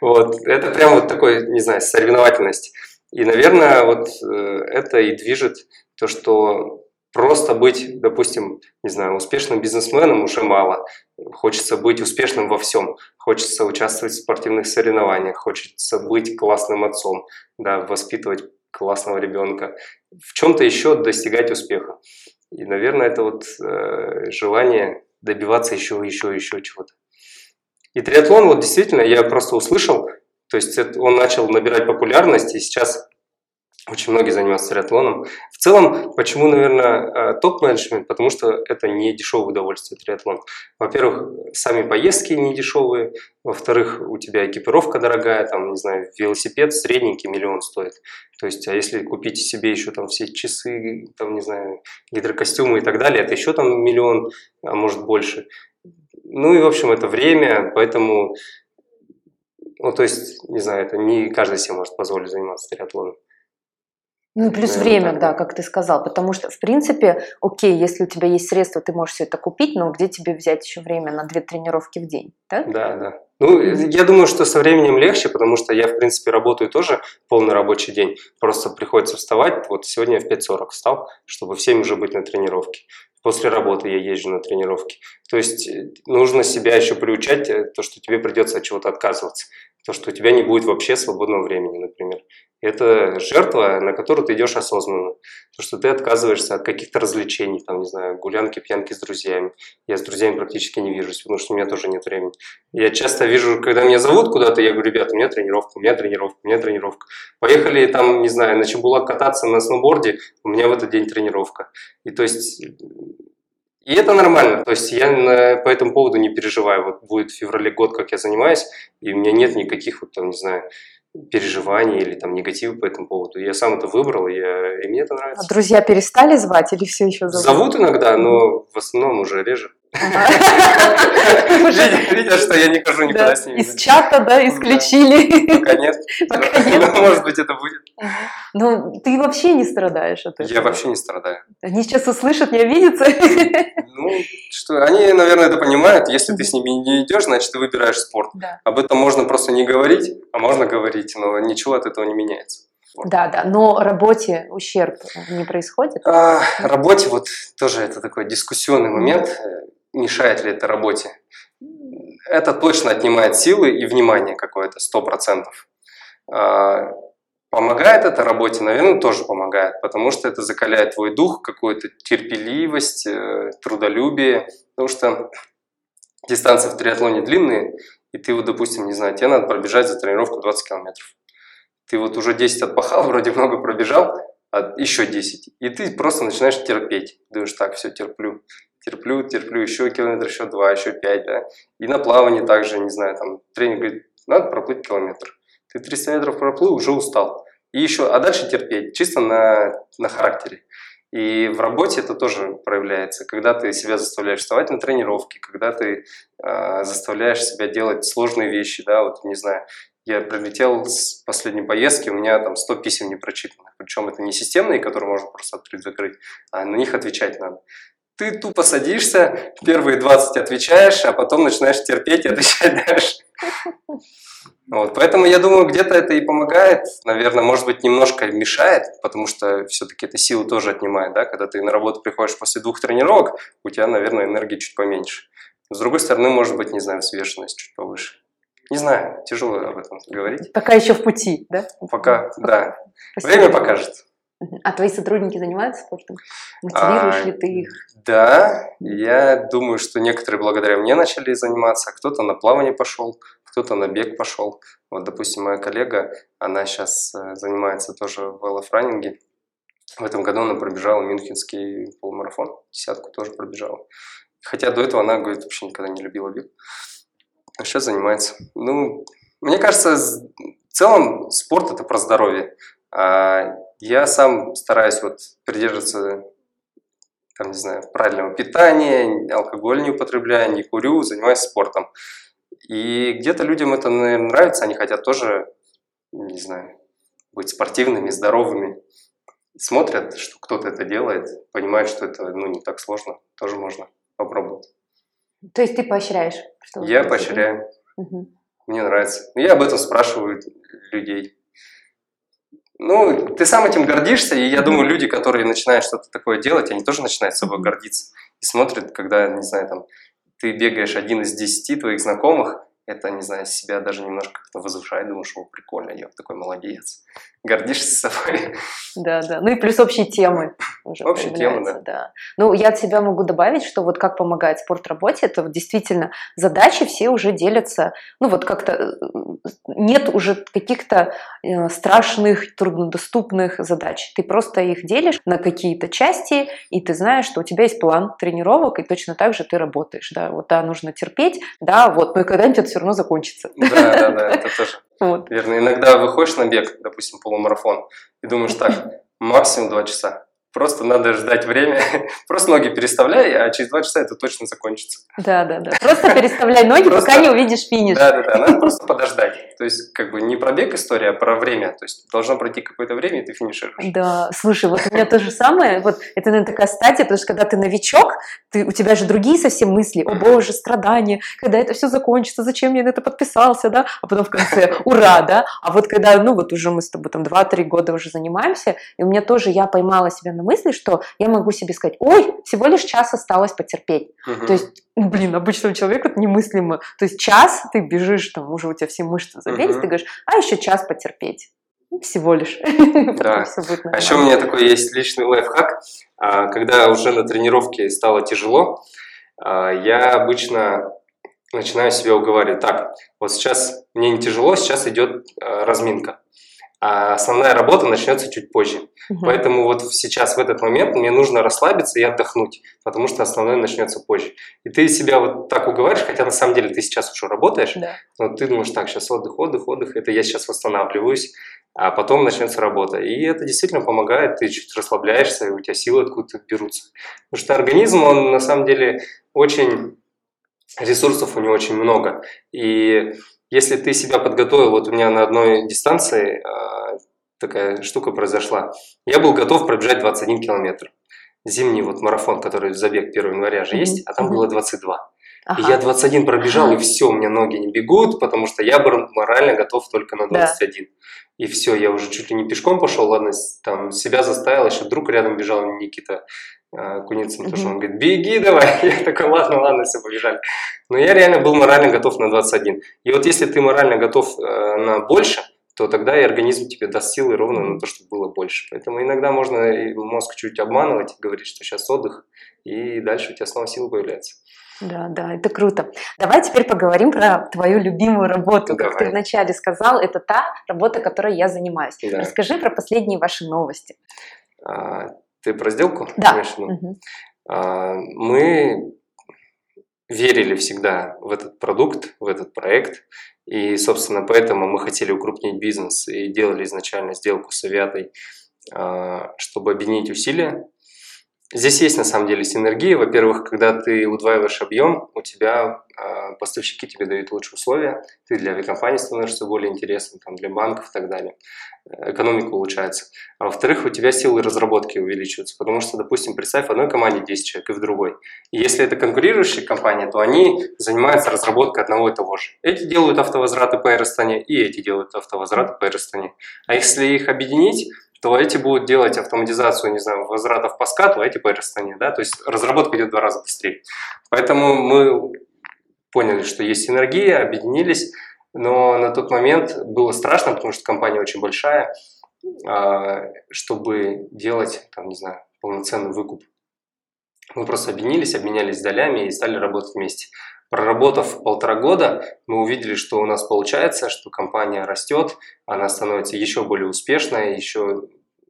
Speaker 2: Вот. Это прям вот такой, не знаю, соревновательность. И, наверное, вот э, это и движет то, что просто быть, допустим, не знаю, успешным бизнесменом уже мало. Хочется быть успешным во всем. Хочется участвовать в спортивных соревнованиях. Хочется быть классным отцом, да, воспитывать классного ребенка. В чем-то еще достигать успеха. И, наверное, это вот э, желание добиваться еще, еще, еще чего-то. И триатлон, вот действительно, я просто услышал, То есть это, он начал набирать популярность, и сейчас очень многие занимаются триатлоном. В целом, почему, наверное, э, топ-менеджмент? Потому что это не дешевое удовольствие триатлон. Во-первых, сами поездки не дешевые. Во-вторых, у тебя экипировка дорогая, там, не знаю, велосипед средненький миллион стоит. То есть, а если купить себе еще там все часы, там, не знаю, гидрокостюмы и так далее, это еще там миллион, а может больше. Ну и, в общем, это время, поэтому, ну, то есть, не знаю, это не каждый себе может позволить заниматься триатлоном.
Speaker 3: Ну и плюс Наверное, время, так, да, как ты сказал, потому что, в принципе, окей, если у тебя есть средства, ты можешь все это купить, но где тебе взять еще время на две тренировки в день,
Speaker 2: да? Да, да. Ну, я думаю, что со временем легче, потому что я, в принципе, работаю тоже полный рабочий день. Просто приходится вставать. Вот сегодня я в 5.40 встал, чтобы в 7 уже быть на тренировке. После работы я езжу на тренировки. То есть э, нужно себя еще приучать, э, то, что тебе придется от чего-то отказываться. То, что у тебя не будет вообще свободного времени, например. Это жертва, на которую ты идешь осознанно. То, что ты отказываешься от каких-то развлечений, там, не знаю, гулянки, пьянки с друзьями. Я с друзьями практически не вижусь, потому что у меня тоже нет времени. Я часто вижу, когда меня зовут куда-то, я говорю, ребята, у меня тренировка, у меня тренировка, у меня тренировка. Поехали там, не знаю, на Чебулак кататься на сноуборде, у меня в этот день тренировка. И то есть и это нормально, то есть я на, по этому поводу не переживаю. Вот будет в феврале год, как я занимаюсь, и у меня нет никаких, вот там, не знаю, переживаний или там негатива по этому поводу. Я сам это выбрал, и, я, и мне это нравится.
Speaker 3: А друзья перестали звать или все еще
Speaker 2: зовут? Зовут иногда, но в основном уже реже. Видя, что я не хожу никуда с ними.
Speaker 3: Из чата, да, исключили.
Speaker 2: Пока нет. Нет. Может быть, это будет.
Speaker 3: Ну, ты вообще не страдаешь от этого.
Speaker 2: Я вообще не страдаю.
Speaker 3: Они сейчас услышат, не обидятся.
Speaker 2: Ну, что, они, наверное, это понимают. Если ты с ними не идешь, значит, ты выбираешь спорт. Об этом можно просто не говорить, а можно говорить, но ничего от этого не меняется.
Speaker 3: Да, да, но работе ущерб не происходит?
Speaker 2: А, работе вот тоже это такой дискуссионный момент мешает ли это работе. Это точно отнимает силы и внимание какое-то, сто процентов. А, помогает это работе? Наверное, тоже помогает, потому что это закаляет твой дух, какую-то терпеливость, э, трудолюбие, потому что дистанции в триатлоне длинные, и ты вот, допустим, не знаю, тебе надо пробежать за тренировку 20 километров. Ты вот уже 10 отпахал, вроде много пробежал, а еще 10. И ты просто начинаешь терпеть. Думаешь, так, все, терплю терплю, терплю, еще километр, еще два, еще пять, да. И на плавании также, не знаю, там тренер говорит, надо проплыть километр. Ты 300 метров проплыл, уже устал. И еще, а дальше терпеть, чисто на, на характере. И в работе это тоже проявляется, когда ты себя заставляешь вставать на тренировки, когда ты э, заставляешь себя делать сложные вещи, да, вот, не знаю, я прилетел с последней поездки, у меня там 100 писем не прочитанных, причем это не системные, которые можно просто открыть-закрыть, а на них отвечать надо. Ты тупо садишься, первые 20 отвечаешь, а потом начинаешь терпеть и отвечать дальше. Вот, поэтому я думаю, где-то это и помогает, наверное, может быть, немножко мешает, потому что все-таки это силу тоже отнимает, да, когда ты на работу приходишь после двух тренировок, у тебя, наверное, энергии чуть поменьше. С другой стороны, может быть, не знаю, взвешенность чуть повыше. Не знаю, тяжело об этом говорить.
Speaker 3: Пока еще в пути, да?
Speaker 2: Пока, да. Время покажет.
Speaker 3: А твои сотрудники занимаются спортом? Мотивируешь а, ли ты их?
Speaker 2: Да, я думаю, что некоторые благодаря мне начали заниматься, кто-то на плавание пошел, кто-то на бег пошел. Вот, допустим, моя коллега, она сейчас э, занимается тоже в велофранинге. В этом году она пробежала Мюнхенский полумарафон, десятку тоже пробежала. Хотя до этого она, говорит, вообще никогда не любила бег. А сейчас занимается. Ну, мне кажется, в целом спорт это про здоровье. А я сам стараюсь вот придерживаться, там, не знаю, правильного питания, алкоголь не употребляю, не курю, занимаюсь спортом. И где-то людям это, наверное, нравится, они хотят тоже, не знаю, быть спортивными, здоровыми. Смотрят, что кто-то это делает, понимают, что это ну, не так сложно, тоже можно попробовать.
Speaker 3: То есть ты поощряешь?
Speaker 2: Что я поощряю. Угу. Мне нравится. Я об этом спрашиваю людей. Ну, ты сам этим гордишься, и я думаю, люди, которые начинают что-то такое делать, они тоже начинают собой гордиться. И смотрят, когда, не знаю, там, ты бегаешь один из десяти твоих знакомых, это, не знаю, себя даже немножко как-то возвышает, думаешь, о, прикольно, я такой молодец. Гордишься собой.
Speaker 3: Да, да. Ну и плюс общие темы.
Speaker 2: Уже общие темы, да.
Speaker 3: да. Ну, я от себя могу добавить, что вот как помогает спорт работе, это вот действительно задачи все уже делятся, ну вот как-то э, нет уже каких-то э, страшных, труднодоступных задач. Ты просто их делишь на какие-то части, и ты знаешь, что у тебя есть план тренировок, и точно так же ты работаешь. Да, вот да, нужно терпеть, да, вот, но и когда-нибудь это все равно закончится.
Speaker 2: Да, да, да, это тоже вот. верно. Иногда выходишь на бег, допустим, полумарафон, и думаешь так, максимум два часа. Просто надо ждать время. Просто ноги переставляй, а через два часа это точно закончится.
Speaker 3: Да, да, да. Просто переставляй ноги, просто... пока не увидишь финиш.
Speaker 2: Да, да, да. Надо просто подождать. То есть, как бы не пробег история, а про время. То есть, должно пройти какое-то время, и ты финишируешь.
Speaker 3: Да, слушай, вот у меня то же самое. Вот это, наверное, такая стадия, потому что когда ты новичок, ты, у тебя же другие совсем мысли. О боже, страдания, когда это все закончится, зачем я на это подписался, да? А потом в конце, ура, да? А вот когда, ну вот уже мы с тобой там 2-3 года уже занимаемся, и у меня тоже, я поймала себя на мысли, что я могу себе сказать, ой, всего лишь час осталось потерпеть. Угу. То есть, ну, блин, обычному человеку это немыслимо. То есть час ты бежишь, там уже у тебя все мышцы забились, угу. ты говоришь, а еще час потерпеть. Ну, всего лишь.
Speaker 2: Да. А еще у меня такой есть личный лайфхак. А, когда уже на тренировке стало тяжело, а, я обычно начинаю себя уговаривать. Так, вот сейчас мне не тяжело, сейчас идет а, разминка а основная работа начнется чуть позже. Угу. Поэтому вот сейчас, в этот момент, мне нужно расслабиться и отдохнуть, потому что основное начнется позже. И ты себя вот так уговариваешь, хотя на самом деле ты сейчас уже работаешь, да. но ты думаешь, так, сейчас отдых, отдых, отдых, это я сейчас восстанавливаюсь, а потом начнется работа. И это действительно помогает, ты чуть расслабляешься, и у тебя силы откуда-то берутся. Потому что организм, он на самом деле очень... Ресурсов у него очень много. И если ты себя подготовил, вот у меня на одной дистанции э, такая штука произошла, я был готов пробежать 21 километр. Зимний вот марафон, который забег 1 января же есть, а там mm-hmm. было 22. Ага. И я 21 пробежал, и все, у меня ноги не бегут, потому что я морально готов только на 21. Да. И все, я уже чуть ли не пешком пошел, ладно, там себя заставил, еще друг рядом бежал, Никита Куницын, потому что он говорит, беги давай. Я такой, ладно, ладно, все, побежали. Но я реально был морально готов на 21. И вот если ты морально готов э, на больше, то тогда и организм тебе даст силы ровно на то, чтобы было больше. Поэтому иногда можно мозг чуть обманывать, говорить, что сейчас отдых, и дальше у тебя снова силы появляются.
Speaker 3: Да, да, это круто. Давай теперь поговорим про твою любимую работу. Давай. Как ты вначале сказал, это та работа, которой я занимаюсь. Да. Расскажи про последние ваши новости.
Speaker 2: А, ты про сделку?
Speaker 3: Да. Угу.
Speaker 2: А, мы верили всегда в этот продукт, в этот проект. И, собственно, поэтому мы хотели укрупнить бизнес и делали изначально сделку с Авиатой, а, чтобы объединить усилия Здесь есть на самом деле синергия. Во-первых, когда ты удваиваешь объем, у тебя э, поставщики тебе дают лучшие условия, ты для авиакомпании становишься более интересным, там, для банков и так далее. Экономика улучшается. А во-вторых, у тебя силы разработки увеличиваются, потому что, допустим, представь, в одной команде 10 человек и в другой. И если это конкурирующие компании, то они занимаются разработкой одного и того же. Эти делают автовозвраты по Аэростане, и эти делают автовозвраты по Аэростане. А если их объединить, то эти будут делать автоматизацию, не знаю, возвратов по скату, а эти по расстоянию, да, то есть разработка идет в два раза быстрее. Поэтому мы поняли, что есть синергия, объединились, но на тот момент было страшно, потому что компания очень большая, а, чтобы делать, там, не знаю, полноценный выкуп. Мы просто объединились, обменялись долями и стали работать вместе. Проработав полтора года, мы увидели, что у нас получается, что компания растет, она становится еще более успешной, еще,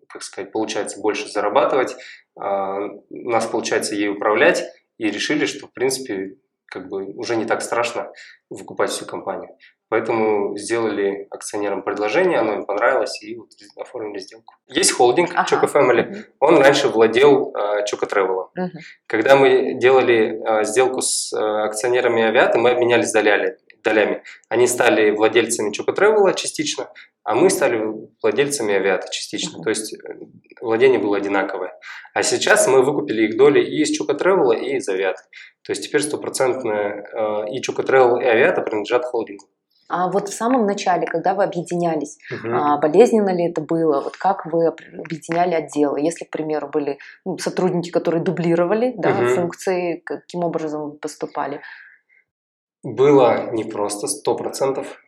Speaker 2: как сказать, получается больше зарабатывать, а, у нас получается ей управлять, и решили, что, в принципе, как бы уже не так страшно выкупать всю компанию. Поэтому сделали акционерам предложение, оно им понравилось, и вот оформили сделку. Есть холдинг ага. Choco Family, он раньше владел uh, Choco Travel. Угу. Когда мы делали uh, сделку с uh, акционерами Авиата, мы обменялись долями, долями. Они стали владельцами Choco Travel частично, а мы стали владельцами Авиата частично. Угу. То есть э, владение было одинаковое. А сейчас мы выкупили их доли и из Choco Travel, и из Авиата. То есть теперь стопроцентно и Choco Travel, и Авиата принадлежат холдингу.
Speaker 3: А вот в самом начале, когда вы объединялись, угу. а, болезненно ли это было? Вот как вы объединяли отделы? Если, к примеру, были ну, сотрудники, которые дублировали да, угу. функции, каким образом вы поступали?
Speaker 2: Было непросто, сто процентов,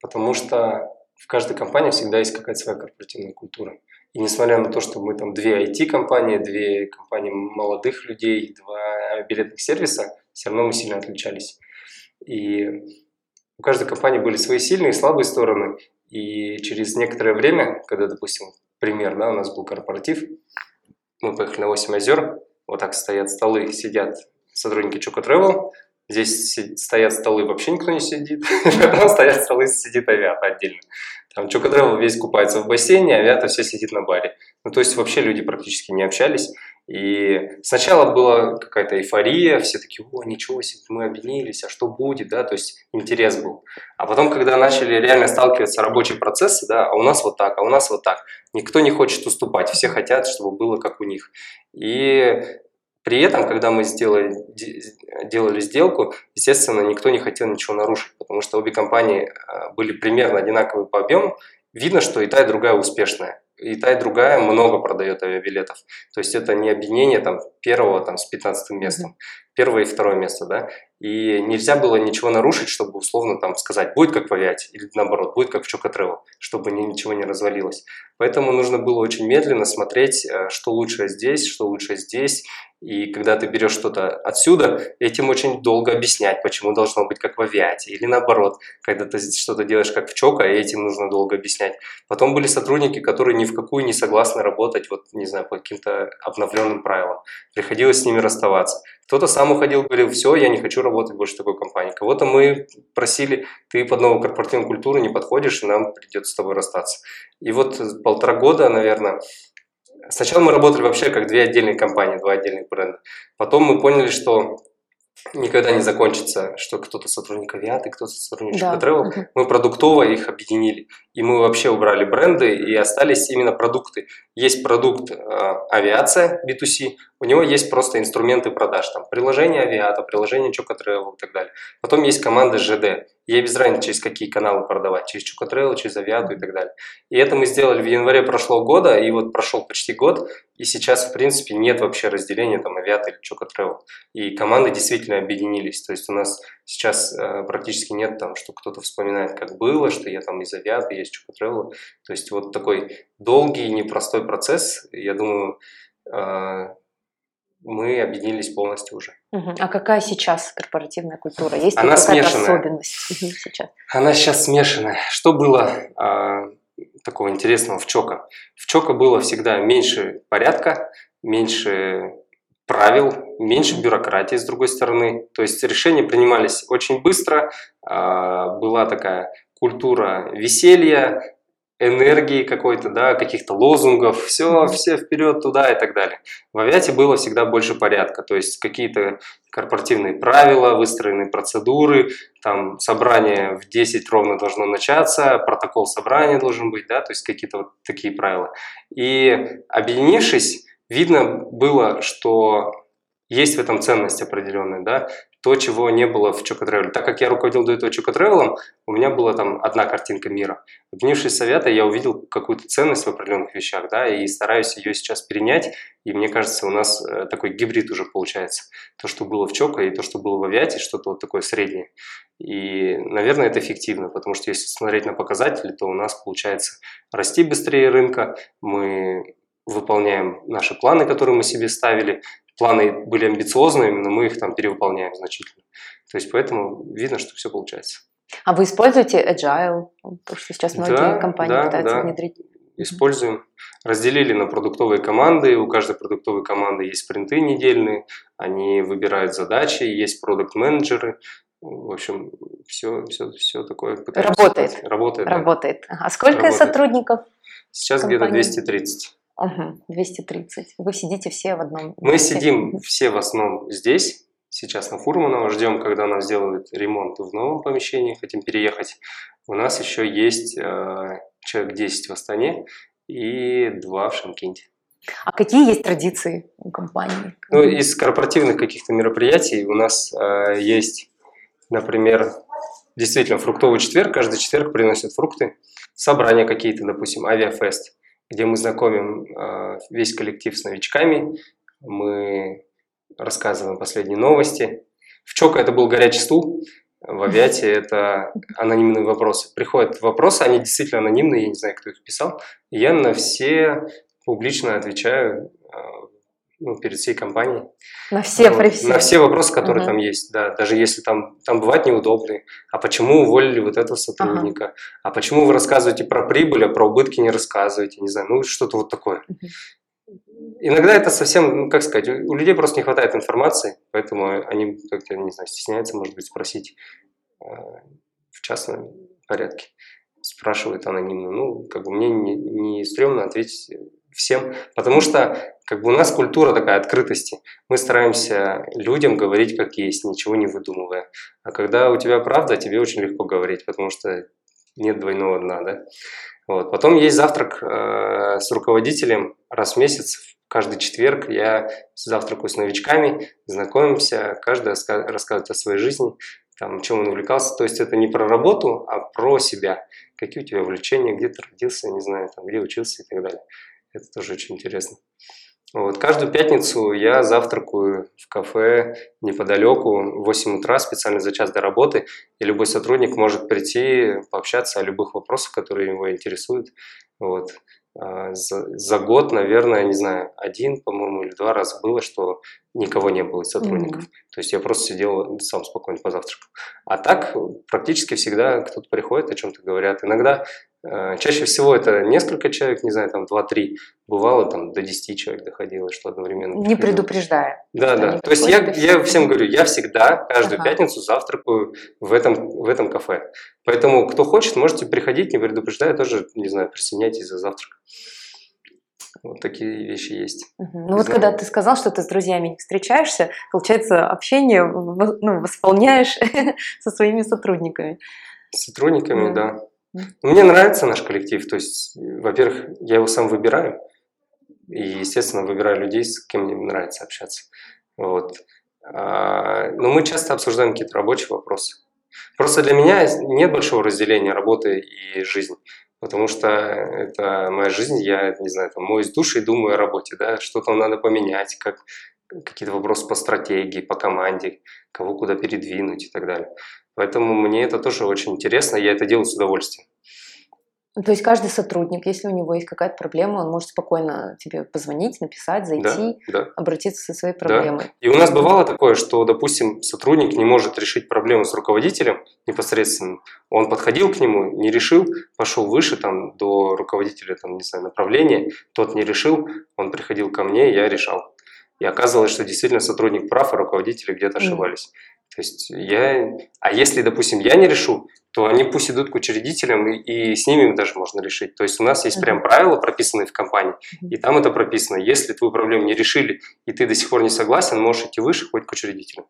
Speaker 2: потому что в каждой компании всегда есть какая-то своя корпоративная культура. И несмотря на то, что мы там две IT-компании, две компании молодых людей, два билетных сервиса, все равно мы сильно отличались. И у каждой компании были свои сильные и слабые стороны. И через некоторое время, когда, допустим, пример, да, у нас был корпоратив, мы поехали на 8 озер, вот так стоят столы, сидят сотрудники Choco Travel, здесь стоят столы, вообще никто не сидит, потом стоят столы, сидит авиата отдельно. Там Travel весь купается в бассейне, авиата все сидит на баре. Ну, то есть вообще люди практически не общались. И сначала была какая-то эйфория, все такие, о, ничего себе, мы объединились, а что будет, да, то есть интерес был. А потом, когда начали реально сталкиваться рабочие процессы, да, а у нас вот так, а у нас вот так, никто не хочет уступать, все хотят, чтобы было как у них. И при этом, когда мы сделали, делали сделку, естественно, никто не хотел ничего нарушить, потому что обе компании а, были примерно одинаковые по объему. Видно, что и та, и другая успешная и та, и другая много продает авиабилетов. То есть это не объединение там, первого там, с 15 местом, первое и второе место, да. И нельзя было ничего нарушить, чтобы условно там сказать, будет как в авиате, или наоборот, будет как в Чокотревел, чтобы ничего не развалилось. Поэтому нужно было очень медленно смотреть, э, что лучше здесь, что лучше здесь, и когда ты берешь что-то отсюда, этим очень долго объяснять, почему должно быть как в авиате. Или наоборот, когда ты что-то делаешь как в ЧОКа, этим нужно долго объяснять. Потом были сотрудники, которые ни в какую не согласны работать, вот, не знаю, по каким-то обновленным правилам. Приходилось с ними расставаться. Кто-то сам уходил, говорил, все, я не хочу работать больше в такой компании. Кого-то мы просили, ты под новую корпоративную культуру не подходишь, нам придется с тобой расстаться. И вот полтора года, наверное, Сначала мы работали вообще как две отдельные компании, два отдельных бренда. Потом мы поняли, что никогда не закончится, что кто-то сотрудник авиаты, кто-то сотрудник да. Travel. Мы продуктово их объединили. И мы вообще убрали бренды и остались именно продукты. Есть продукт э, авиация B2C, у него есть просто инструменты продаж, там приложение авиата, приложение Choco Travel и так далее. Потом есть команда ЖД, ей без разницы, через какие каналы продавать, через Travel, через авиату и так далее. И это мы сделали в январе прошлого года, и вот прошел почти год, и сейчас, в принципе, нет вообще разделения там авиата или Travel. И команды действительно объединились, то есть у нас сейчас э, практически нет там, что кто-то вспоминает, как было, что я там из авиаты, есть Choco Travel. То есть вот такой долгий, непростой процесс, я думаю, э, мы объединились полностью уже.
Speaker 3: А какая сейчас корпоративная культура? Есть
Speaker 2: Она
Speaker 3: какая-то
Speaker 2: смешанная.
Speaker 3: особенность сейчас?
Speaker 2: Она сейчас смешанная. Что было а, такого интересного в ЧОКа? В ЧОКа было всегда меньше порядка, меньше правил, меньше бюрократии с другой стороны. То есть решения принимались очень быстро, а, была такая культура веселья, энергии какой-то, да, каких-то лозунгов, все, все вперед туда и так далее. В авиате было всегда больше порядка, то есть какие-то корпоративные правила, выстроенные процедуры, там собрание в 10 ровно должно начаться, протокол собрания должен быть, да, то есть какие-то вот такие правила. И объединившись, видно было, что есть в этом ценность определенная, да, то, чего не было в Choco Travel. Так как я руководил до этого Choco Travel, у меня была там одна картинка мира. Объединившись совета, я увидел какую-то ценность в определенных вещах, да, и стараюсь ее сейчас перенять, и мне кажется, у нас э, такой гибрид уже получается. То, что было в Choco, и то, что было в Авиате, что-то вот такое среднее. И, наверное, это эффективно, потому что если смотреть на показатели, то у нас получается расти быстрее рынка, мы выполняем наши планы, которые мы себе ставили, планы были амбициозными, но мы их там перевыполняем значительно. То есть поэтому видно, что все получается.
Speaker 3: А вы используете Agile? Потому что сейчас многие да, компании да, пытаются да. внедрить.
Speaker 2: Используем. Разделили на продуктовые команды. У каждой продуктовой команды есть спринты недельные. Они выбирают задачи, есть продукт-менеджеры. В общем, все, все, все такое
Speaker 3: Работает.
Speaker 2: Работает.
Speaker 3: Работает. Да. А сколько Работает. сотрудников?
Speaker 2: Сейчас где-то 230.
Speaker 3: Угу, 230. Вы сидите все в одном?
Speaker 2: Мы сидим все в основном здесь, сейчас на Фурманова, ждем, когда нам сделают ремонт в новом помещении, хотим переехать. У нас еще есть э, человек 10 в Астане и два в Шамкенте.
Speaker 3: А какие есть традиции у компании?
Speaker 2: Ну, из корпоративных каких-то мероприятий у нас э, есть, например, действительно фруктовый четверг, каждый четверг приносят фрукты, собрания какие-то, допустим, авиафест где мы знакомим э, весь коллектив с новичками, мы рассказываем последние новости. В Чока это был горячий стул, в авиате это анонимные вопросы. Приходят вопросы, они действительно анонимные, я не знаю, кто их писал. Я на все публично отвечаю а, ну, перед всей компанией.
Speaker 3: На все вот, при
Speaker 2: На все вопросы, которые угу. там есть, да. Даже если там, там бывают неудобные. А почему уволили вот этого сотрудника? Ага. А почему вы рассказываете про прибыль, а про убытки не рассказываете? Не знаю, ну что-то вот такое. Угу. Иногда это совсем, ну, как сказать, у людей просто не хватает информации, поэтому они как-то, не знаю, стесняются, может быть, спросить э, в частном порядке. Спрашивают анонимно. Ну, как бы мне не, не стрёмно ответить всем, потому что как бы у нас культура такая открытости. Мы стараемся людям говорить как есть, ничего не выдумывая. А когда у тебя правда, тебе очень легко говорить, потому что нет двойного дна, да. Вот. Потом есть завтрак э, с руководителем раз в месяц. Каждый четверг я завтракаю с новичками, знакомимся, каждый рассказывает о своей жизни, там, чем он увлекался. То есть это не про работу, а про себя. Какие у тебя увлечения, где ты родился, не знаю, там, где учился и так далее. Это тоже очень интересно. Вот. Каждую пятницу я завтракаю в кафе неподалеку в 8 утра, специально за час до работы, и любой сотрудник может прийти, пообщаться о любых вопросах, которые его интересуют. Вот. А, за, за год, наверное, не знаю, один, по-моему, или два раза было, что никого не было из сотрудников. Mm-hmm. То есть я просто сидел сам спокойно позавтракал. А так практически всегда кто-то приходит, о чем-то говорят. Иногда Э, чаще всего это несколько человек, не знаю, там 2-3. Бывало там до 10 человек доходило, что одновременно.
Speaker 3: Не предупреждая.
Speaker 2: Да, да. То есть я, я всем говорю, я всегда каждую ага. пятницу завтракаю в этом, в этом кафе. Поэтому кто хочет, можете приходить, не предупреждая, тоже, не знаю, присоединяйтесь за завтрак. Вот такие вещи есть.
Speaker 3: Угу. Ну вот когда ты сказал, что ты с друзьями не встречаешься, получается, общение ну, восполняешь со своими сотрудниками.
Speaker 2: С сотрудниками, да. Мне нравится наш коллектив, то есть, во-первых, я его сам выбираю, и, естественно, выбираю людей, с кем мне нравится общаться. Вот. А, но мы часто обсуждаем какие-то рабочие вопросы. Просто для меня нет большого разделения работы и жизни, потому что это моя жизнь, я, не знаю, там, моюсь душ и думаю о работе, да, что там надо поменять, как какие-то вопросы по стратегии, по команде, кого куда передвинуть и так далее. Поэтому мне это тоже очень интересно, я это делаю с удовольствием.
Speaker 3: То есть каждый сотрудник, если у него есть какая-то проблема, он может спокойно тебе позвонить, написать, зайти, да, да. обратиться со своей проблемой.
Speaker 2: Да. И у нас бывало такое, что, допустим, сотрудник не может решить проблему с руководителем непосредственно. Он подходил к нему, не решил, пошел выше там, до руководителя там, не знаю, направления, тот не решил, он приходил ко мне, я решал. И оказывалось, что действительно сотрудник прав, а руководители где-то ошибались. Mm. То есть я... А если, допустим, я не решу, то они пусть идут к учредителям, и, и с ними даже можно решить. То есть у нас есть прям правила, прописанные в компании, и там это прописано. Если твою проблему не решили, и ты до сих пор не согласен, можешь идти выше, хоть к учредителям.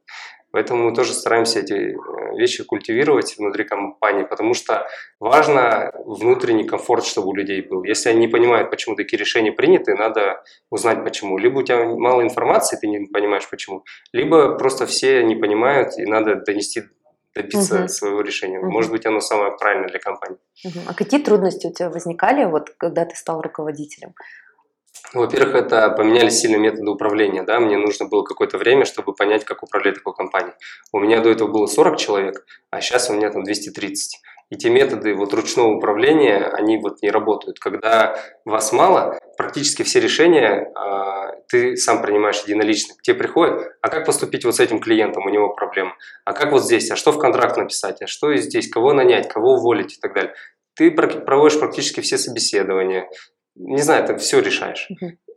Speaker 2: Поэтому мы тоже стараемся эти э, вещи культивировать внутри компании, потому что важно внутренний комфорт, чтобы у людей был. Если они не понимают, почему такие решения приняты, надо узнать почему. Либо у тебя мало информации, ты не понимаешь почему, либо просто все не понимают, и надо донести добиться угу. своего решения. Угу. Может быть, оно самое правильное для компании.
Speaker 3: Угу. А какие трудности у тебя возникали, вот, когда ты стал руководителем?
Speaker 2: Во-первых, это поменялись сильно методы управления. Да? Мне нужно было какое-то время, чтобы понять, как управлять такой компанией. У меня до этого было 40 человек, а сейчас у меня там 230. И те методы вот ручного управления, они вот не работают. Когда вас мало, практически все решения э, ты сам принимаешь единолично. К тебе приходят, а как поступить вот с этим клиентом, у него проблема. А как вот здесь, а что в контракт написать, а что здесь, кого нанять, кого уволить и так далее. Ты проводишь практически все собеседования, не знаю, ты все решаешь.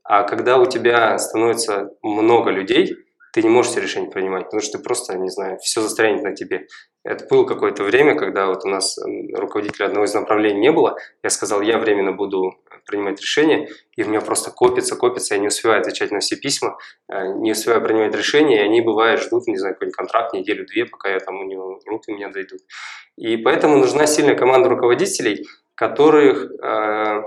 Speaker 2: А когда у тебя становится много людей, ты не можешь все решения принимать, потому что ты просто, не знаю, все застрянет на тебе. Это было какое-то время, когда вот у нас руководителя одного из направлений не было. Я сказал, я временно буду принимать решения, и у меня просто копится, копится, я не успеваю отвечать на все письма, э, не успеваю принимать решения, и они, бывают, ждут, не знаю, какой-нибудь контракт, неделю-две, пока я там у него, руки у меня дойдут. И поэтому нужна сильная команда руководителей, которых, э,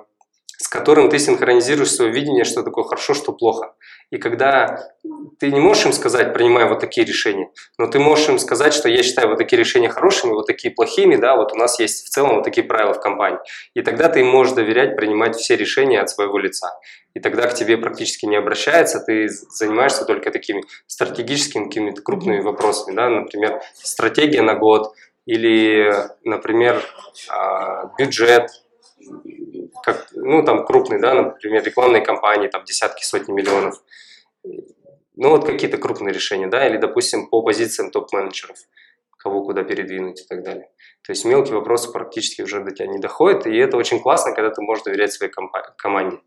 Speaker 2: с которым ты синхронизируешь свое видение, что такое хорошо, что плохо. И когда ты не можешь им сказать, принимай вот такие решения, но ты можешь им сказать, что я считаю вот такие решения хорошими, вот такие плохими, да, вот у нас есть в целом вот такие правила в компании. И тогда ты им можешь доверять, принимать все решения от своего лица. И тогда к тебе практически не обращается, ты занимаешься только такими стратегическими какими-то крупными вопросами, да, например, стратегия на год или, например, а, бюджет, как, ну, там крупные, да, например, рекламные кампании, там десятки, сотни миллионов. Ну, вот какие-то крупные решения, да, или, допустим, по позициям топ-менеджеров, кого куда передвинуть и так далее. То есть мелкие вопросы практически уже до тебя не доходят, и это очень классно, когда ты можешь доверять своей команде.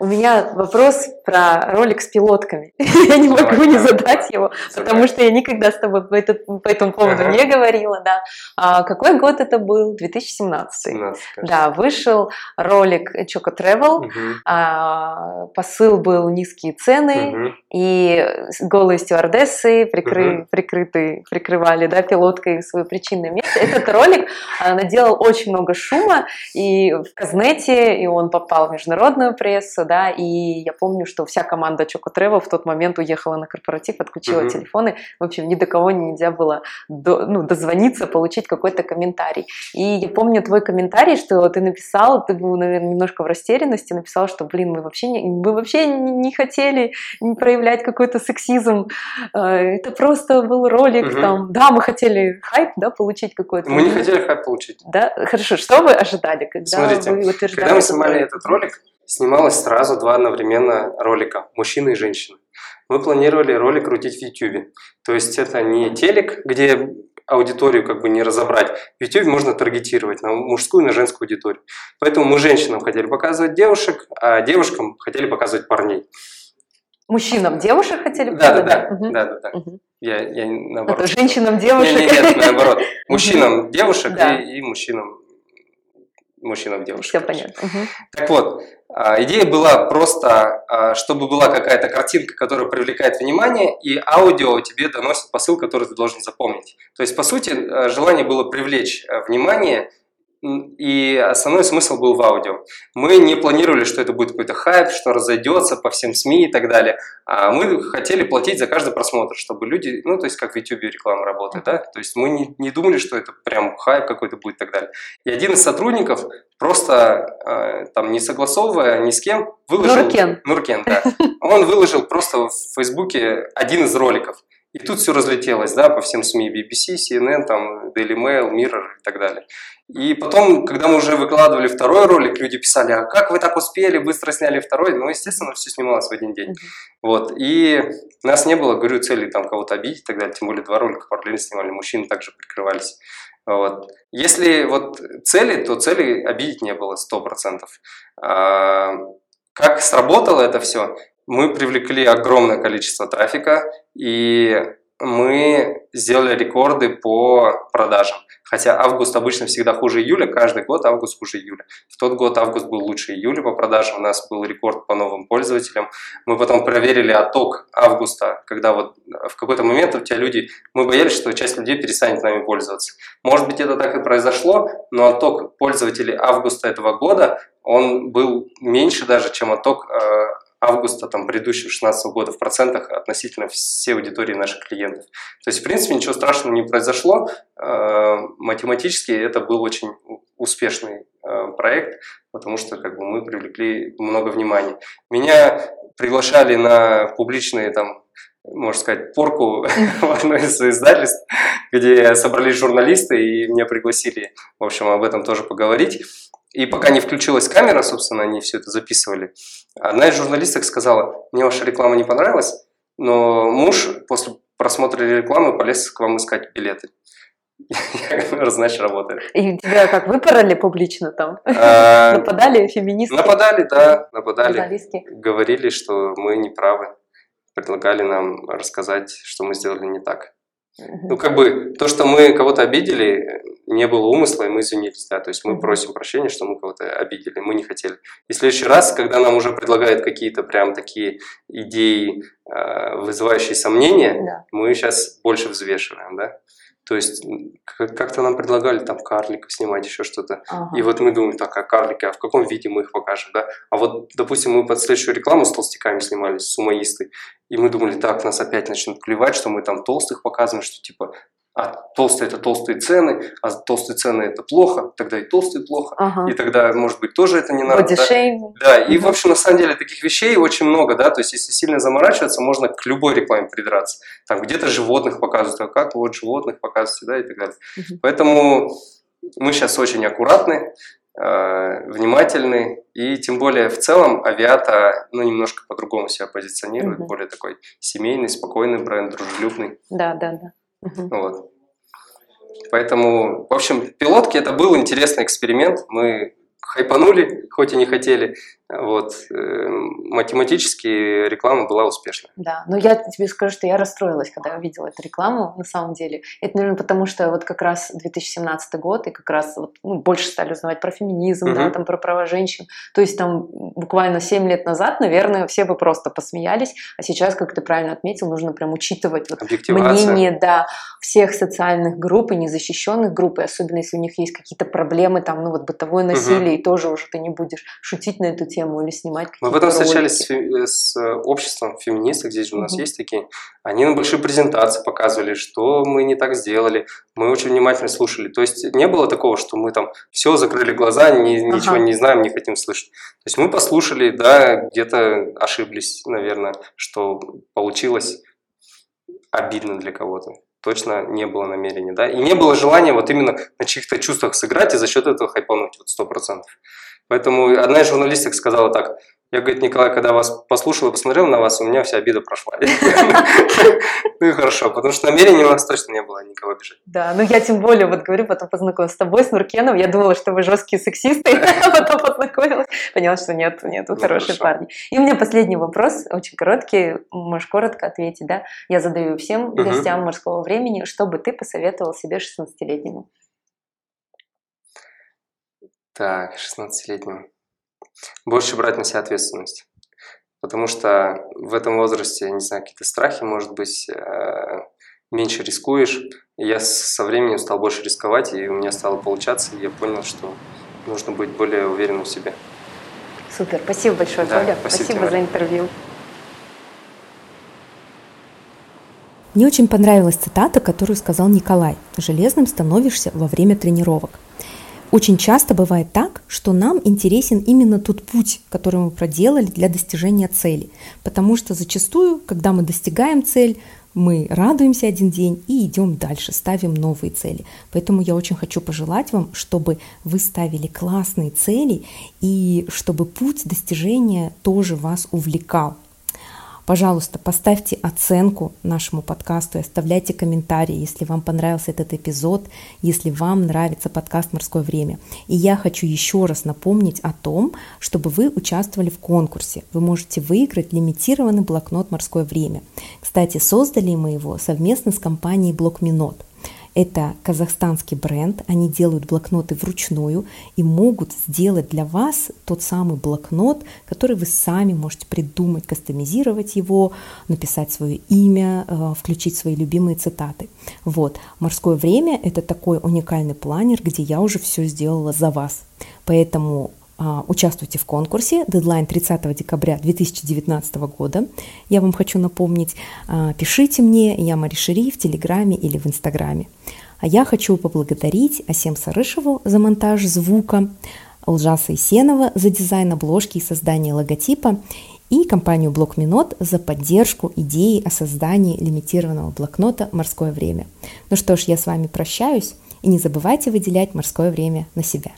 Speaker 3: У меня вопрос про ролик с пилотками. я не могу не задать его, потому что я никогда с тобой по, это, по этому поводу не говорила. Да. А какой год это был? 2017. 17, да, вышел ролик Choco Travel. А, посыл был низкие цены и голые стюардессы прикры, прикрыты, прикрывали да, пилоткой свое причинное место. Этот ролик а, наделал очень много шума и в Казнете, и он попал в международную прессу да, и я помню, что вся команда Choco Travel в тот момент уехала на корпоратив, отключила mm-hmm. телефоны, в общем, ни до кого нельзя было до, ну, дозвониться, получить какой-то комментарий. И я помню твой комментарий, что ты написал, ты был, наверное, немножко в растерянности, написал, что, блин, мы вообще не, мы вообще не хотели проявлять какой-то сексизм, э, это просто был ролик, mm-hmm. там, да, мы хотели хайп, да, получить какой-то.
Speaker 2: Мы не хотели хайп получить.
Speaker 3: Да, хорошо, что вы ожидали, когда
Speaker 2: Смотрите, вы утверждали когда мы снимали этот ролик, Снималось сразу два одновременно ролика «Мужчина и женщина». Мы планировали ролик крутить в YouTube. То есть это не телек, где аудиторию как бы не разобрать. В YouTube можно таргетировать на мужскую и на женскую аудиторию. Поэтому мы женщинам хотели показывать девушек, а девушкам хотели показывать парней.
Speaker 3: Мужчинам девушек хотели
Speaker 2: показывать? Да, да, да. Угу. да, да, да. Угу. Я, я наоборот.
Speaker 3: Это женщинам девушек?
Speaker 2: Нет, нет, нет наоборот. Мужчинам девушек и, и мужчинам мужчинам девушек.
Speaker 3: Все понятно. Угу.
Speaker 2: Так вот, а, идея была просто, а, чтобы была какая-то картинка, которая привлекает внимание, и аудио тебе доносит посыл, который ты должен запомнить. То есть, по сути, а, желание было привлечь внимание и основной смысл был в аудио. Мы не планировали, что это будет какой-то хайп, что разойдется по всем СМИ и так далее. А мы хотели платить за каждый просмотр, чтобы люди, ну, то есть как в YouTube реклама работает, да? То есть мы не, не думали, что это прям хайп какой-то будет и так далее. И один из сотрудников просто э, там не согласовывая ни с кем выложил...
Speaker 3: Нуркен.
Speaker 2: Нуркен, да. Он выложил просто в Фейсбуке один из роликов. И тут все разлетелось, да, по всем СМИ, BBC, CNN, там, Daily Mail, Mirror и так далее. И потом, когда мы уже выкладывали второй ролик, люди писали, а как вы так успели, быстро сняли второй? Ну, естественно, все снималось в один день. Mm-hmm. Вот, и у нас не было, говорю, цели там кого-то обидеть и так далее, тем более два ролика параллельно снимали, мужчины также прикрывались. Вот. Если вот цели, то цели обидеть не было, сто процентов. А, как сработало это все? Мы привлекли огромное количество трафика, и мы сделали рекорды по продажам. Хотя август обычно всегда хуже июля, каждый год август хуже июля. В тот год август был лучше июля по продажам, у нас был рекорд по новым пользователям. Мы потом проверили отток августа, когда вот в какой-то момент у тебя люди, мы боялись, что часть людей перестанет нами пользоваться. Может быть это так и произошло, но отток пользователей августа этого года, он был меньше даже, чем отток э, августа там, предыдущего 16 года в процентах относительно всей аудитории наших клиентов. То есть, в принципе, ничего страшного не произошло. Э, математически это был очень успешный э, проект, потому что как бы, мы привлекли много внимания. Меня приглашали на публичные там можно сказать, порку в одно из издательств, где собрались журналисты, и меня пригласили, в общем, об этом тоже поговорить. И пока не включилась камера, собственно, они все это записывали. Одна из журналисток сказала, мне ваша реклама не понравилась, но муж после просмотра рекламы полез к вам искать билеты. Я значит, работает.
Speaker 3: И тебя как выпороли публично там? А, нападали феминистки?
Speaker 2: Нападали, да, нападали. Говорили, что мы не правы. Предлагали нам рассказать, что мы сделали не так. Ну, как бы, то, что мы кого-то обидели, не было умысла, и мы извинились, да, то есть мы просим прощения, что мы кого-то обидели, мы не хотели. И в следующий раз, когда нам уже предлагают какие-то прям такие идеи, э, вызывающие сомнения, да. мы сейчас больше взвешиваем, да. То есть как-то нам предлагали там карликов снимать, еще что-то. Ага. И вот мы думаем, так, а карлики, а в каком виде мы их покажем, да? А вот, допустим, мы под следующую рекламу с толстяками снимались, с сумоистой, и мы думали, так, нас опять начнут клевать, что мы там толстых показываем, что типа а толстые это толстые цены, а толстые цены это плохо, тогда и толстые плохо, ага. и тогда, может быть, тоже это не надо. Да? да, и, в общем, на самом деле таких вещей очень много, да, то есть если сильно заморачиваться, можно к любой рекламе придраться. Там где-то животных показывают, а как вот животных показываете, да, и так далее. Угу. Поэтому мы сейчас очень аккуратны, э, внимательны, и тем более в целом авиата, ну, немножко по-другому себя позиционирует, угу. более такой семейный, спокойный бренд, дружелюбный.
Speaker 1: Да, да, да.
Speaker 2: Угу. Вот. Поэтому, в общем, пилотки это был интересный эксперимент. Мы хайпанули, хоть и не хотели. Вот. Э, математически реклама была успешна.
Speaker 1: Да, но я тебе скажу, что я расстроилась, когда увидела эту рекламу, на самом деле. Это, наверное, потому что вот как раз 2017 год, и как раз вот, ну, больше стали узнавать про феминизм, угу. да, там, про права женщин. То есть там буквально 7 лет назад, наверное, все бы просто посмеялись, а сейчас, как ты правильно отметил, нужно прям учитывать вот мнение да, всех социальных групп и незащищенных групп, и особенно если у них есть какие-то проблемы, там, ну вот бытовое насилие, угу. и тоже уже ты не будешь шутить на эту тему или снимать
Speaker 2: какие-то Мы в этом встречались с, э, с э, обществом феминисток, здесь же у нас угу. есть такие. Они на большие презентации показывали, что мы не так сделали. Мы очень внимательно слушали. То есть не было такого, что мы там все закрыли глаза, ни, ага. ничего не знаем, не хотим слышать. То есть мы послушали, да, где-то ошиблись, наверное, что получилось обидно для кого-то точно не было намерения, да, и не было желания вот именно на чьих-то чувствах сыграть и за счет этого хайпануть, вот сто процентов. Поэтому одна из журналисток сказала так, я, говорит, Николай, когда вас послушал и посмотрел на вас, у меня вся обида прошла. Ну и хорошо, потому что намерения у нас точно не было никого обижать.
Speaker 1: Да, ну я тем более, вот говорю, потом познакомилась с тобой, с Нуркеном, я думала, что вы жесткие сексисты, а потом познакомилась, поняла, что нет, нет, вы ну, хорошие парни. И у меня последний вопрос, очень короткий, можешь коротко ответить, да? Я задаю всем гостям морского времени, что бы ты посоветовал себе 16-летнему?
Speaker 2: Так, 16-летнему. Больше брать на себя ответственность. Потому что в этом возрасте, не знаю, какие-то страхи, может быть, э, меньше рискуешь. И я со временем стал больше рисковать, и у меня стало получаться, и я понял, что нужно быть более уверенным в себе.
Speaker 1: Супер, спасибо большое, да, Коля. Спасибо, спасибо за интервью. Мне очень понравилась цитата, которую сказал Николай. «Железным становишься во время тренировок». Очень часто бывает так, что нам интересен именно тот путь, который мы проделали для достижения цели. Потому что зачастую, когда мы достигаем цель, мы радуемся один день и идем дальше, ставим новые цели. Поэтому я очень хочу пожелать вам, чтобы вы ставили классные цели и чтобы путь достижения тоже вас увлекал. Пожалуйста, поставьте оценку нашему подкасту и оставляйте комментарии, если вам понравился этот эпизод, если вам нравится подкаст «Морское время». И я хочу еще раз напомнить о том, чтобы вы участвовали в конкурсе. Вы можете выиграть лимитированный блокнот «Морское время». Кстати, создали мы его совместно с компанией «Блокминот». Это казахстанский бренд, они делают блокноты вручную и могут сделать для вас тот самый блокнот, который вы сами можете придумать, кастомизировать его, написать свое имя, э, включить свои любимые цитаты. Вот, «Морское время» — это такой уникальный планер, где я уже все сделала за вас. Поэтому участвуйте в конкурсе. Дедлайн 30 декабря 2019 года. Я вам хочу напомнить, а, пишите мне, я Мари Шери в Телеграме или в Инстаграме. А я хочу поблагодарить Асем Сарышеву за монтаж звука, Лжаса Исенова за дизайн обложки и создание логотипа и компанию Блокминот за поддержку идеи о создании лимитированного блокнота «Морское время». Ну что ж, я с вами прощаюсь и не забывайте выделять морское время на себя.